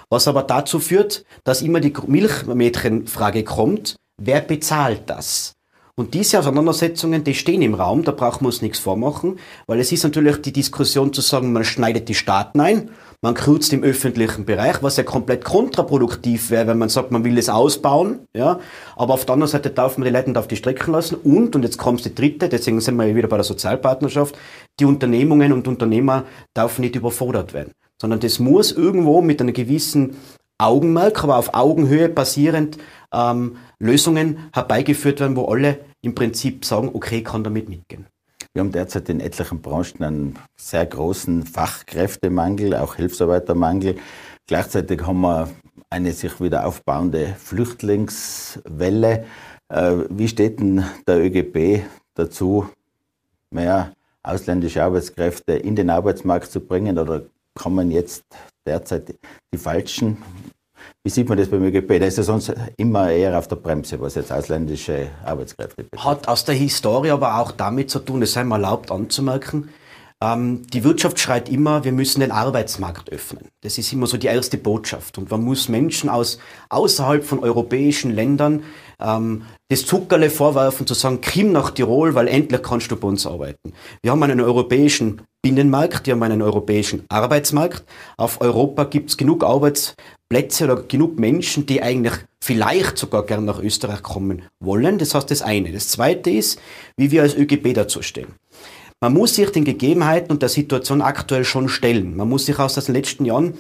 Was aber dazu führt, dass immer die Milchmädchenfrage kommt, wer bezahlt das? Und diese Auseinandersetzungen, die stehen im Raum, da brauchen wir uns nichts vormachen, weil es ist natürlich die Diskussion zu sagen, man schneidet die Staaten ein, man kürzt im öffentlichen Bereich, was ja komplett kontraproduktiv wäre, wenn man sagt, man will es ausbauen, ja. Aber auf der anderen Seite darf man die Leute nicht auf die Strecke lassen und, und jetzt kommt die dritte, deswegen sind wir wieder bei der Sozialpartnerschaft, die Unternehmungen und Unternehmer dürfen nicht überfordert werden sondern das muss irgendwo mit einem gewissen Augenmerk, aber auf Augenhöhe basierend ähm, Lösungen herbeigeführt werden, wo alle im Prinzip sagen, okay, kann damit mitgehen. Wir haben derzeit in etlichen Branchen einen sehr großen Fachkräftemangel, auch Hilfsarbeitermangel. Gleichzeitig haben wir eine sich wieder aufbauende Flüchtlingswelle. Äh, wie steht denn der ÖGB dazu, mehr ausländische Arbeitskräfte in den Arbeitsmarkt zu bringen oder kommen jetzt derzeit die falschen. Wie sieht man das beim ÖGB? Da ist ja sonst immer eher auf der Bremse, was jetzt ausländische Arbeitskräfte betrifft. Hat aus der Historie aber auch damit zu tun, es sei mal erlaubt anzumerken, ähm, die Wirtschaft schreit immer, wir müssen den Arbeitsmarkt öffnen. Das ist immer so die erste Botschaft. Und man muss Menschen aus außerhalb von europäischen Ländern ähm, das Zuckerle vorwerfen, zu sagen, Krim nach Tirol, weil endlich kannst du bei uns arbeiten. Wir haben einen europäischen Binnenmarkt, wir haben einen europäischen Arbeitsmarkt. Auf Europa gibt es genug Arbeitsplätze oder genug Menschen, die eigentlich vielleicht sogar gern nach Österreich kommen wollen. Das heißt das eine. Das zweite ist, wie wir als ÖGB dazu stehen. Man muss sich den Gegebenheiten und der Situation aktuell schon stellen. Man muss sich aus den letzten Jahren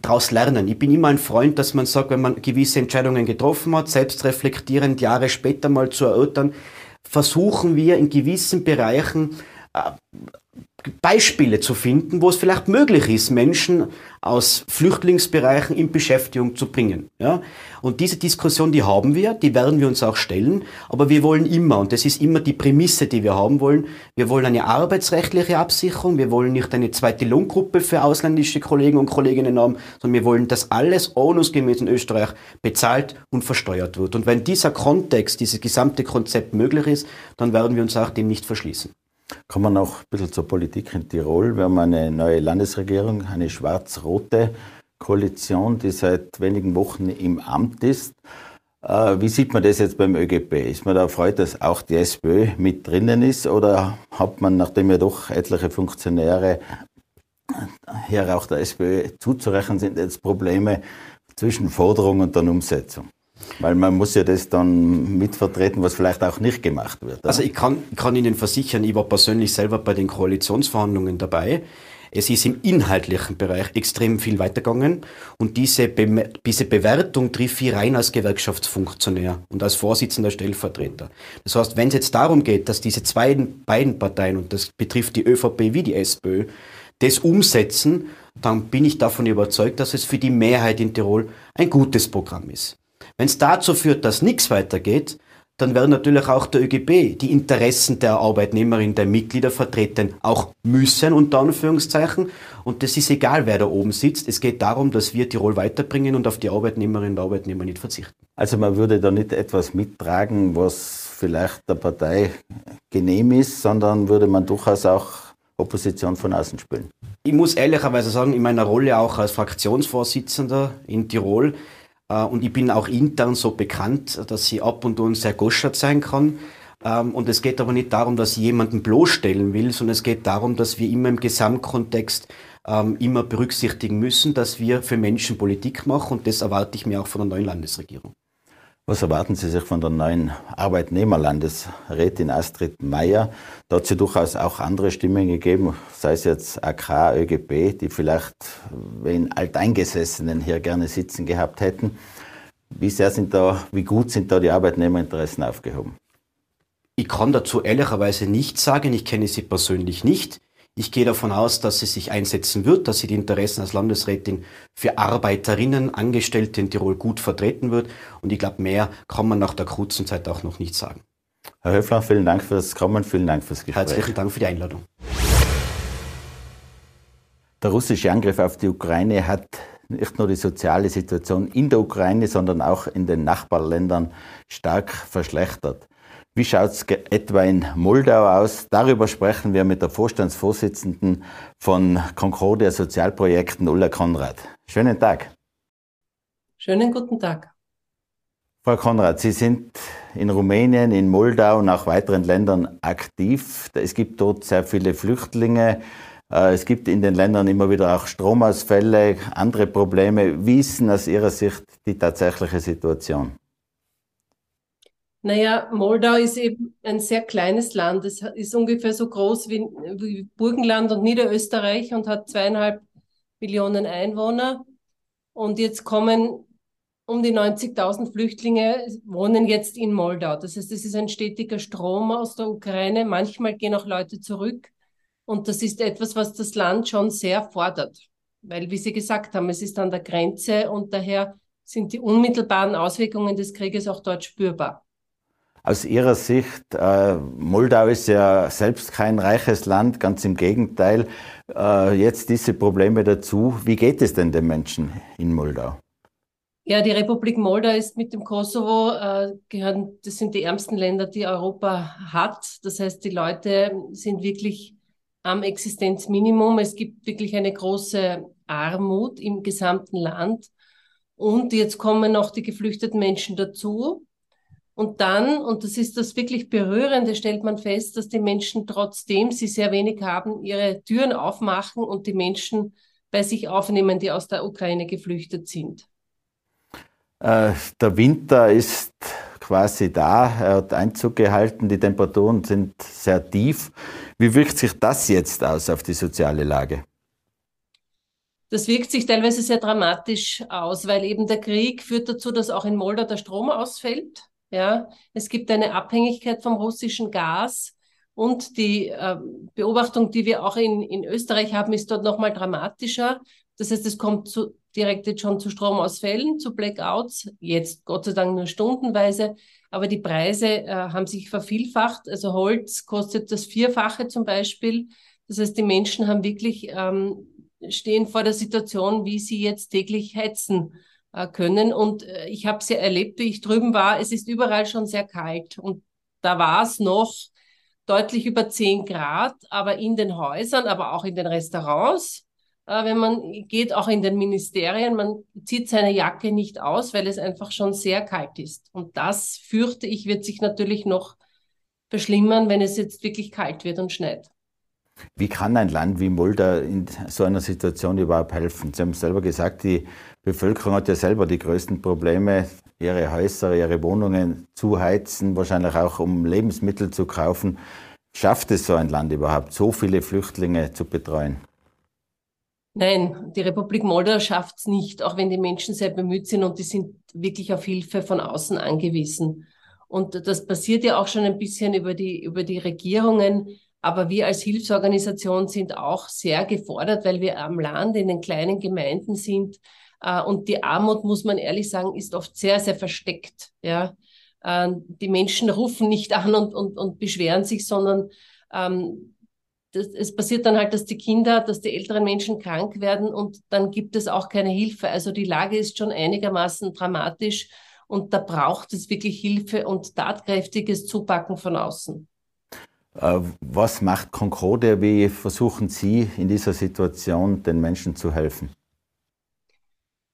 daraus lernen. Ich bin immer ein Freund, dass man sagt, wenn man gewisse Entscheidungen getroffen hat, selbst reflektierend Jahre später mal zu erörtern, versuchen wir in gewissen Bereichen äh, Beispiele zu finden, wo es vielleicht möglich ist, Menschen aus Flüchtlingsbereichen in Beschäftigung zu bringen. Ja? Und diese Diskussion, die haben wir, die werden wir uns auch stellen, aber wir wollen immer, und das ist immer die Prämisse, die wir haben wollen, wir wollen eine arbeitsrechtliche Absicherung, wir wollen nicht eine zweite Lohngruppe für ausländische Kollegen und Kolleginnen haben, sondern wir wollen, dass alles ordnungsgemäß in Österreich bezahlt und versteuert wird. Und wenn dieser Kontext, dieses gesamte Konzept möglich ist, dann werden wir uns auch dem nicht verschließen. Kommen wir noch ein bisschen zur Politik in Tirol. Wir haben eine neue Landesregierung, eine schwarz-rote Koalition, die seit wenigen Wochen im Amt ist. Äh, wie sieht man das jetzt beim ÖGB? Ist man da erfreut, dass auch die SPÖ mit drinnen ist? Oder hat man, nachdem ja doch etliche Funktionäre hier auch der SPÖ zuzurechnen sind, jetzt Probleme zwischen Forderung und dann Umsetzung? Weil man muss ja das dann mitvertreten, was vielleicht auch nicht gemacht wird. Oder? Also ich kann, kann Ihnen versichern, ich war persönlich selber bei den Koalitionsverhandlungen dabei. Es ist im inhaltlichen Bereich extrem viel weitergegangen und diese, Be diese Bewertung trifft ich rein als Gewerkschaftsfunktionär und als Vorsitzender Stellvertreter. Das heißt, wenn es jetzt darum geht, dass diese zwei, beiden Parteien, und das betrifft die ÖVP wie die SPÖ, das umsetzen, dann bin ich davon überzeugt, dass es für die Mehrheit in Tirol ein gutes Programm ist. Wenn es dazu führt, dass nichts weitergeht, dann werden natürlich auch der ÖGB die Interessen der Arbeitnehmerinnen, der Mitglieder vertreten, auch müssen, unter Anführungszeichen. Und das ist egal, wer da oben sitzt. Es geht darum, dass wir Tirol weiterbringen und auf die Arbeitnehmerinnen und Arbeitnehmer nicht verzichten. Also man würde da nicht etwas mittragen, was vielleicht der Partei genehm ist, sondern würde man durchaus auch Opposition von außen spielen. Ich muss ehrlicherweise sagen, in meiner Rolle auch als Fraktionsvorsitzender in Tirol, und ich bin auch intern so bekannt, dass ich ab und an sehr goschert sein kann. Ähm, und es geht aber nicht darum, dass ich jemanden bloßstellen will, sondern es geht darum, dass wir immer im Gesamtkontext ähm, immer berücksichtigen müssen, dass wir für Menschen Politik machen und das erwarte ich mir auch von der neuen Landesregierung. Was erwarten Sie sich von der neuen Arbeitnehmerlandesrätin Astrid Meyer? Da hat ja durchaus auch andere Stimmen gegeben, sei es jetzt AK, ÖGB, die vielleicht wen Alteingesessenen hier gerne sitzen gehabt hätten. Wie sehr sind da, wie gut sind da die Arbeitnehmerinteressen aufgehoben? Ich kann dazu ehrlicherweise nichts sagen. Ich kenne sie persönlich nicht. Ich gehe davon aus, dass sie sich einsetzen wird, dass sie die Interessen als Landesrätin für Arbeiterinnen, Angestellte in Tirol gut vertreten wird. Und ich glaube, mehr kann man nach der kurzen Zeit auch noch nicht sagen. Herr Höfler, vielen Dank fürs Kommen, vielen Dank fürs Gespräch. Herzlichen Dank für die Einladung. Der russische Angriff auf die Ukraine hat nicht nur die soziale Situation in der Ukraine, sondern auch in den Nachbarländern stark verschlechtert. Wie schaut es etwa in Moldau aus? Darüber sprechen wir mit der Vorstandsvorsitzenden von Concordia Sozialprojekten, Ulla Konrad. Schönen Tag. Schönen guten Tag. Frau Konrad, Sie sind in Rumänien, in Moldau und auch weiteren Ländern aktiv. Es gibt dort sehr viele Flüchtlinge. Äh, es gibt in den Ländern immer wieder auch Stromausfälle, andere Probleme. Wie ist denn aus Ihrer Sicht die tatsächliche Situation? Naja, Moldau ist eben ein sehr kleines Land. Es ist ungefähr so groß wie, wie Burgenland und Niederösterreich und hat zweieinhalb Millionen Einwohner. Und jetzt kommen um die 90.000 Flüchtlinge, wohnen jetzt in Moldau. Das heißt, es ist ein stetiger Strom aus der Ukraine. Manchmal gehen auch Leute zurück. Und das ist etwas, was das Land schon sehr fordert. Weil, wie Sie gesagt haben, es ist an der Grenze und daher sind die unmittelbaren Auswirkungen des Krieges auch dort spürbar. Aus Ihrer Sicht, äh, Moldau ist ja selbst kein reiches Land, ganz im Gegenteil. Äh, jetzt diese Probleme dazu. Wie geht es denn den Menschen in Moldau? Ja, die Republik Moldau ist mit dem Kosovo, äh, gehören, das sind die ärmsten Länder, die Europa hat. Das heißt, die Leute sind wirklich am Existenzminimum. Es gibt wirklich eine große Armut im gesamten Land. Und jetzt kommen noch die geflüchteten Menschen dazu. Und dann, und das ist das wirklich Berührende, stellt man fest, dass die Menschen trotzdem sie sehr wenig haben, ihre Türen aufmachen und die Menschen bei sich aufnehmen, die aus der Ukraine geflüchtet sind. Äh, der Winter ist quasi da, er hat Einzug gehalten, die Temperaturen sind sehr tief. Wie wirkt sich das jetzt aus auf die soziale Lage? Das wirkt sich teilweise sehr dramatisch aus, weil eben der Krieg führt dazu, dass auch in Moldau der Strom ausfällt. Ja, es gibt eine Abhängigkeit vom russischen Gas. Und die äh, Beobachtung, die wir auch in, in Österreich haben, ist dort nochmal dramatischer. Das heißt, es kommt zu, direkt jetzt schon zu Stromausfällen, zu Blackouts, jetzt Gott sei Dank nur stundenweise, aber die Preise äh, haben sich vervielfacht. Also Holz kostet das Vierfache zum Beispiel. Das heißt, die Menschen haben wirklich, ähm, stehen vor der Situation, wie sie jetzt täglich heizen können. Und äh, ich habe sie erlebt, wie ich drüben war. Es ist überall schon sehr kalt. Und da war es noch deutlich über 10 Grad, aber in den Häusern, aber auch in den Restaurants, äh, wenn man geht, auch in den Ministerien, man zieht seine Jacke nicht aus, weil es einfach schon sehr kalt ist. Und das, fürchte ich, wird sich natürlich noch verschlimmern, wenn es jetzt wirklich kalt wird und schneit. Wie kann ein Land wie Moldau in so einer Situation überhaupt helfen? Sie haben selber gesagt, die Bevölkerung hat ja selber die größten Probleme, ihre Häuser, ihre Wohnungen zu heizen, wahrscheinlich auch um Lebensmittel zu kaufen. Schafft es so ein Land überhaupt, so viele Flüchtlinge zu betreuen? Nein, die Republik Moldau schafft es nicht, auch wenn die Menschen sehr bemüht sind und die sind wirklich auf Hilfe von außen angewiesen. Und das passiert ja auch schon ein bisschen über die, über die Regierungen, Aber wir als Hilfsorganisation sind auch sehr gefordert, weil wir am Land in den kleinen Gemeinden sind. Äh, und die Armut, muss man ehrlich sagen, ist oft sehr, sehr versteckt. Ja, äh, die Menschen rufen nicht an und, und, und beschweren sich, sondern ähm, das, es passiert dann halt, dass die Kinder, dass die älteren Menschen krank werden und dann gibt es auch keine Hilfe. Also die Lage ist schon einigermaßen dramatisch und da braucht es wirklich Hilfe und tatkräftiges Zupacken von außen. Äh, was macht Concorde? Wie versuchen Sie in dieser Situation den Menschen zu helfen?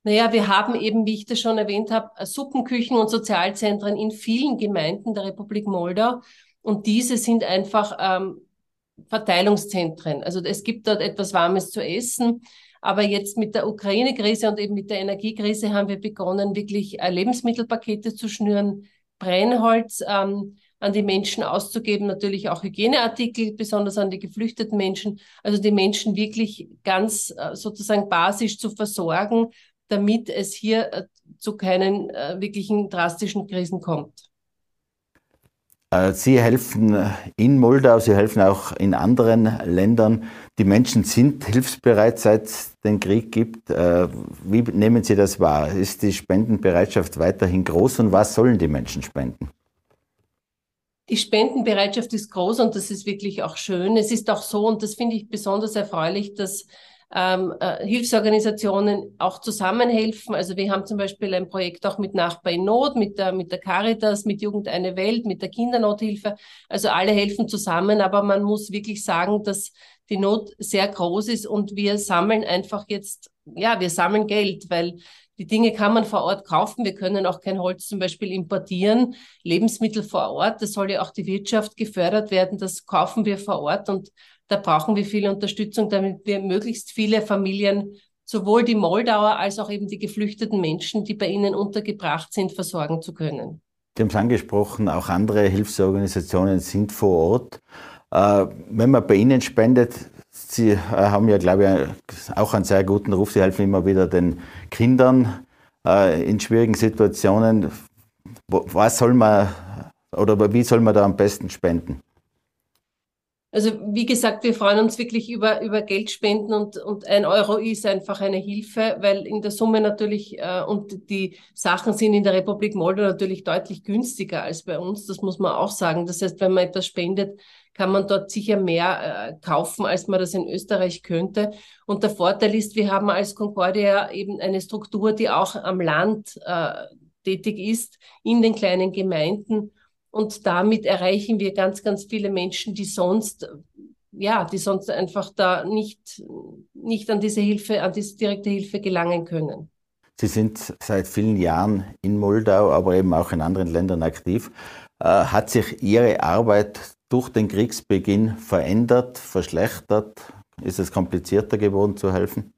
Naja, wir haben eben, wie ich das schon erwähnt habe, Suppenküchen und Sozialzentren in vielen Gemeinden der Republik Moldau. Und diese sind einfach ähm, Verteilungszentren. Also es gibt dort etwas Warmes zu essen. Aber jetzt mit der Ukraine-Krise und eben mit der Energiekrise haben wir begonnen, wirklich äh, Lebensmittelpakete zu schnüren, Brennholz ähm, an die Menschen auszugeben, natürlich auch Hygieneartikel, besonders an die geflüchteten Menschen. Also die Menschen wirklich ganz äh, sozusagen basisch zu versorgen, damit es hier äh, zu keinen äh, wirklichen drastischen Krisen kommt. Sie helfen in Moldau, Sie helfen auch in anderen Ländern. Die Menschen sind hilfsbereit, seit es den Krieg gibt. Wie nehmen Sie das wahr? Ist die Spendenbereitschaft weiterhin groß und was sollen die Menschen spenden? Die Spendenbereitschaft ist groß und das ist wirklich auch schön. Es ist auch so, und das finde ich besonders erfreulich, dass ähm, äh, Hilfsorganisationen auch zusammenhelfen. Also wir haben zum Beispiel ein Projekt auch mit Nachbar in Not, mit der, mit der Caritas, mit Jugend eine Welt, mit der Kindernothilfe. Also alle helfen zusammen, aber man muss wirklich sagen, dass die Not sehr groß ist und wir sammeln einfach jetzt, ja, wir sammeln Geld, weil die Dinge kann man vor Ort kaufen. Wir können auch kein Holz zum Beispiel importieren. Lebensmittel vor Ort, das soll ja auch die Wirtschaft gefördert werden. Das kaufen wir vor Ort und da brauchen wir viel Unterstützung, damit wir möglichst viele Familien, sowohl die Moldauer als auch eben die geflüchteten Menschen, die bei ihnen untergebracht sind, versorgen zu können. Sie haben es angesprochen, auch andere Hilfsorganisationen sind vor Ort. Äh, wenn man bei Ihnen spendet, Sie äh, haben ja, glaube ich, auch einen sehr guten Ruf. Sie helfen immer wieder den Kindern äh, in schwierigen Situationen. Was soll man oder wie soll man da am besten spenden? Also wie gesagt, wir freuen uns wirklich über, über Geldspenden und, und ein Euro ist einfach eine Hilfe, weil in der Summe natürlich äh, und die Sachen sind in der Republik Moldau natürlich deutlich günstiger als bei uns, das muss man auch sagen. Das heißt, wenn man etwas spendet, kann man dort sicher mehr äh, kaufen, als man das in Österreich könnte. Und der Vorteil ist, wir haben als Concordia eben eine Struktur, die auch am Land äh, tätig ist, in den kleinen Gemeinden und damit erreichen wir ganz, ganz viele Menschen, die sonst, ja, die sonst einfach da nicht, nicht an diese Hilfe, an diese direkte Hilfe gelangen können. Sie sind seit vielen Jahren in Moldau, aber eben auch in anderen Ländern aktiv. Äh, hat sich Ihre Arbeit durch den Kriegsbeginn verändert, verschlechtert? Ist es komplizierter geworden zu helfen?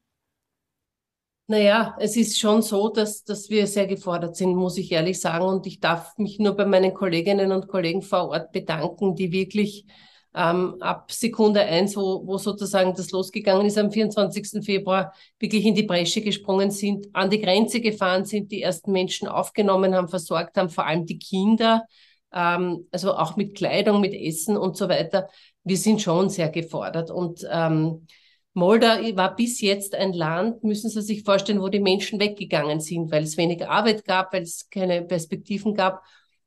Naja, es ist schon so, dass, dass wir sehr gefordert sind, muss ich ehrlich sagen. Und ich darf mich nur bei meinen Kolleginnen und Kollegen vor Ort bedanken, die wirklich ähm, ab Sekunde eins, wo, wo sozusagen das losgegangen ist, am 24. Februar wirklich in die Bresche gesprungen sind, an die Grenze gefahren sind, die ersten Menschen aufgenommen haben, versorgt haben, vor allem die Kinder, ähm, also auch mit Kleidung, mit Essen und so weiter. Wir sind schon sehr gefordert. Und ähm, Moldau war bis jetzt ein Land, müssen Sie sich vorstellen, wo die Menschen weggegangen sind, weil es weniger Arbeit gab, weil es keine Perspektiven gab.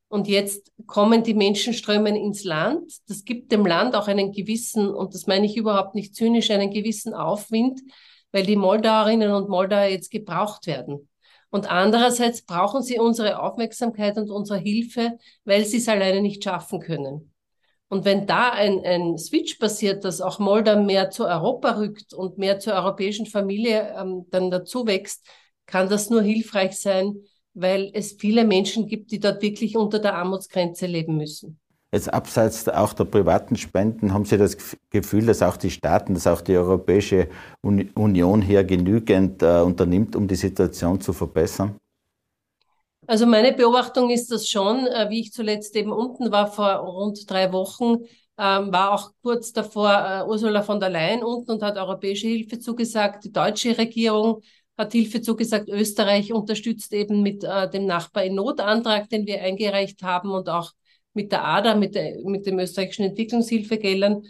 Und jetzt kommen die Menschenströme ins Land. Das gibt dem Land auch einen gewissen, und das meine ich überhaupt nicht zynisch, einen gewissen Aufwind, weil die Moldauerinnen und Moldauer jetzt gebraucht werden. Und andererseits brauchen sie unsere Aufmerksamkeit und unsere Hilfe, weil sie es alleine nicht schaffen können. Und wenn da ein, ein Switch passiert, dass auch Moldau mehr zu Europa rückt und mehr zur europäischen Familie ähm, dann dazu wächst, kann das nur hilfreich sein, weil es viele Menschen gibt, die dort wirklich unter der Armutsgrenze leben müssen. Jetzt abseits auch der privaten Spenden, haben Sie das Gefühl, dass auch die Staaten, dass auch die Europäische Union hier genügend äh, unternimmt, um die Situation zu verbessern? Also meine Beobachtung ist das schon, äh, wie ich zuletzt eben unten war vor rund drei Wochen, ähm, war auch kurz davor äh, Ursula von der Leyen unten und hat europäische Hilfe zugesagt. Die deutsche Regierung hat Hilfe zugesagt. Österreich unterstützt eben mit äh, dem Nachbar in Notantrag, den wir eingereicht haben und auch mit der ADA, mit, der, mit dem österreichischen Entwicklungshilfegeldern.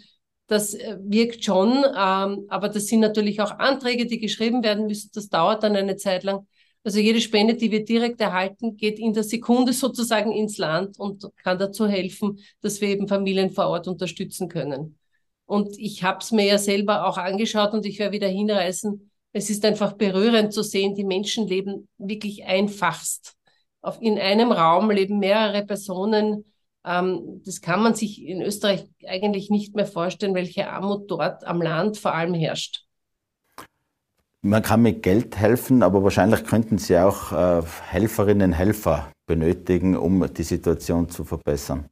Das wirkt schon, ähm, aber das sind natürlich auch Anträge, die geschrieben werden müssen. Das dauert dann eine Zeit lang. Also jede Spende, die wir direkt erhalten, geht in der Sekunde sozusagen ins Land und kann dazu helfen, dass wir eben Familien vor Ort unterstützen können. Und ich habe es mir ja selber auch angeschaut und ich werde wieder hinreißen. Es ist einfach berührend zu sehen, die Menschen leben wirklich einfachst. Auf, in einem Raum leben mehrere Personen. Ähm, das kann man sich in Österreich eigentlich nicht mehr vorstellen, welche Armut dort am Land vor allem herrscht. Man kann mit Geld helfen, aber wahrscheinlich könnten Sie auch äh, Helferinnen und Helfer benötigen, um die Situation zu verbessern.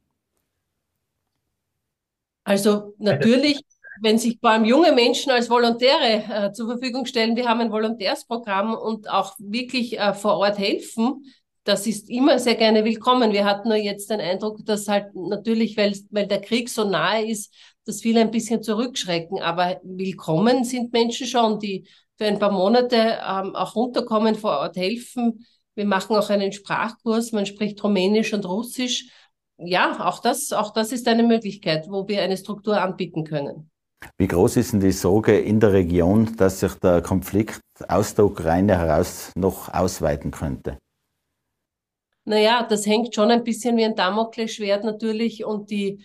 Also natürlich, wenn sich vor allem junge Menschen als Volontäre äh, zur Verfügung stellen, wir haben ein Volontärsprogramm und auch wirklich äh, vor Ort helfen, das ist immer sehr gerne willkommen. Wir hatten nur jetzt den Eindruck, dass halt natürlich, weil, weil der Krieg so nahe ist, dass viele ein bisschen zurückschrecken. Aber willkommen sind Menschen schon, die für ein paar Monate ähm, auch runterkommen, vor Ort helfen. Wir machen auch einen Sprachkurs, man spricht Rumänisch und Russisch. Ja, auch das, auch das ist eine Möglichkeit, wo wir eine Struktur anbieten können. Wie groß ist denn die Sorge in der Region, dass sich der Konflikt aus der Ukraine heraus noch ausweiten könnte? Naja, das hängt schon ein bisschen wie ein Damoklesschwert natürlich und die,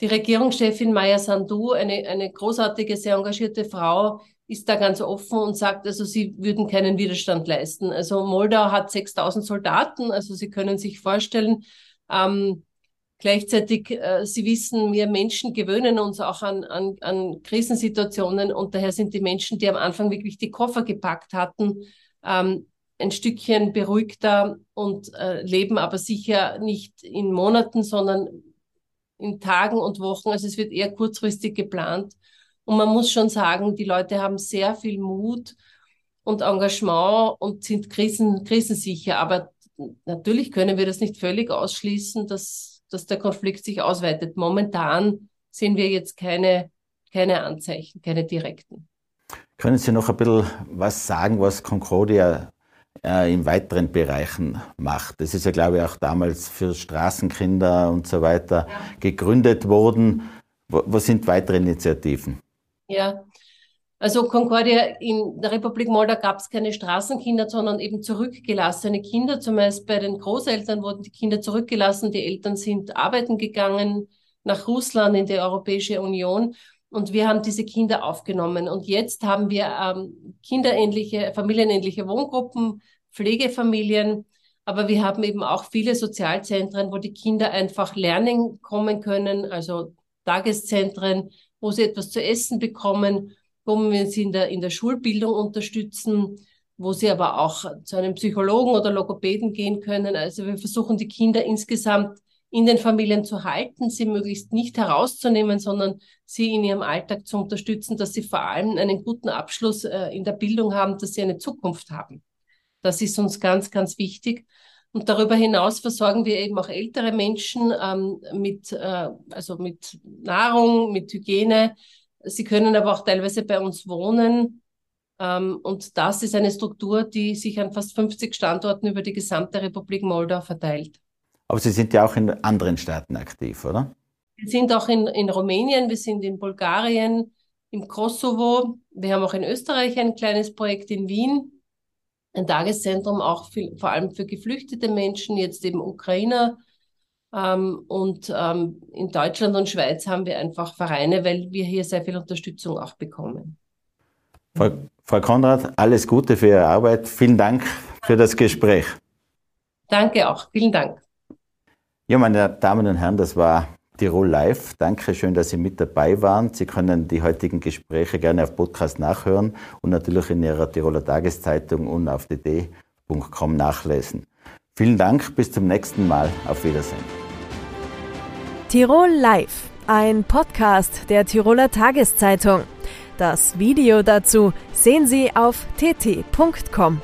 die Regierungschefin Maya Sandu, eine, eine großartige, sehr engagierte Frau, ist da ganz offen und sagt, also sie würden keinen Widerstand leisten. Also Moldau hat 6000 Soldaten, also Sie können sich vorstellen, ähm, gleichzeitig, äh, Sie wissen, wir Menschen gewöhnen uns auch an, an, an Krisensituationen und daher sind die Menschen, die am Anfang wirklich die Koffer gepackt hatten, ähm, ein Stückchen beruhigter und äh, leben aber sicher nicht in Monaten, sondern in Tagen und Wochen. Also es wird eher kurzfristig geplant. Und man muss schon sagen, die Leute haben sehr viel Mut und Engagement und sind krisen, krisensicher. Aber natürlich können wir das nicht völlig ausschließen, dass, dass der Konflikt sich ausweitet. Momentan sehen wir jetzt keine, keine Anzeichen, keine direkten. Können Sie noch ein bisschen was sagen, was Concordia äh, in weiteren Bereichen macht? Das ist ja, glaube ich, auch damals für Straßenkinder und so weiter ja. gegründet worden. Was sind weitere Initiativen? Ja, also Concordia in der Republik Moldau gab es keine Straßenkinder, sondern eben zurückgelassene Kinder. Zumeist bei den Großeltern wurden die Kinder zurückgelassen. Die Eltern sind arbeiten gegangen nach Russland in die Europäische Union. Und wir haben diese Kinder aufgenommen. Und jetzt haben wir ähm, kinderähnliche, familienähnliche Wohngruppen, Pflegefamilien. Aber wir haben eben auch viele Sozialzentren, wo die Kinder einfach lernen kommen können, also Tageszentren, wo sie etwas zu essen bekommen, wo wir sie in der, in der Schulbildung unterstützen, wo sie aber auch zu einem Psychologen oder Logopäden gehen können. Also wir versuchen die Kinder insgesamt in den Familien zu halten, sie möglichst nicht herauszunehmen, sondern sie in ihrem Alltag zu unterstützen, dass sie vor allem einen guten Abschluss äh, in der Bildung haben, dass sie eine Zukunft haben. Das ist uns ganz, ganz wichtig. Und darüber hinaus versorgen wir eben auch ältere Menschen ähm, mit, äh, also mit Nahrung, mit Hygiene. Sie können aber auch teilweise bei uns wohnen. Ähm, und das ist eine Struktur, die sich an fast 50 Standorten über die gesamte Republik Moldau verteilt. Aber Sie sind ja auch in anderen Staaten aktiv, oder? Wir sind auch in, in Rumänien, wir sind in Bulgarien, im Kosovo. Wir haben auch in Österreich ein kleines Projekt in Wien ein Tageszentrum auch für, vor allem für geflüchtete Menschen, jetzt eben Ukrainer. Ähm, und ähm, in Deutschland und Schweiz haben wir einfach Vereine, weil wir hier sehr viel Unterstützung auch bekommen. Frau, Frau Konrad, alles Gute für Ihre Arbeit. Vielen Dank für das Gespräch. Danke auch. Vielen Dank. Ja, meine Damen und Herren, das war Tirol Live. Danke schön, dass Sie mit dabei waren. Sie können die heutigen Gespräche gerne auf Podcast nachhören und natürlich in Ihrer Tiroler Tageszeitung und auf dd.com nachlesen. Vielen Dank, bis zum nächsten Mal. Auf Wiedersehen. Tirol Live, ein Podcast der Tiroler Tageszeitung. Das Video dazu sehen Sie auf tt.com.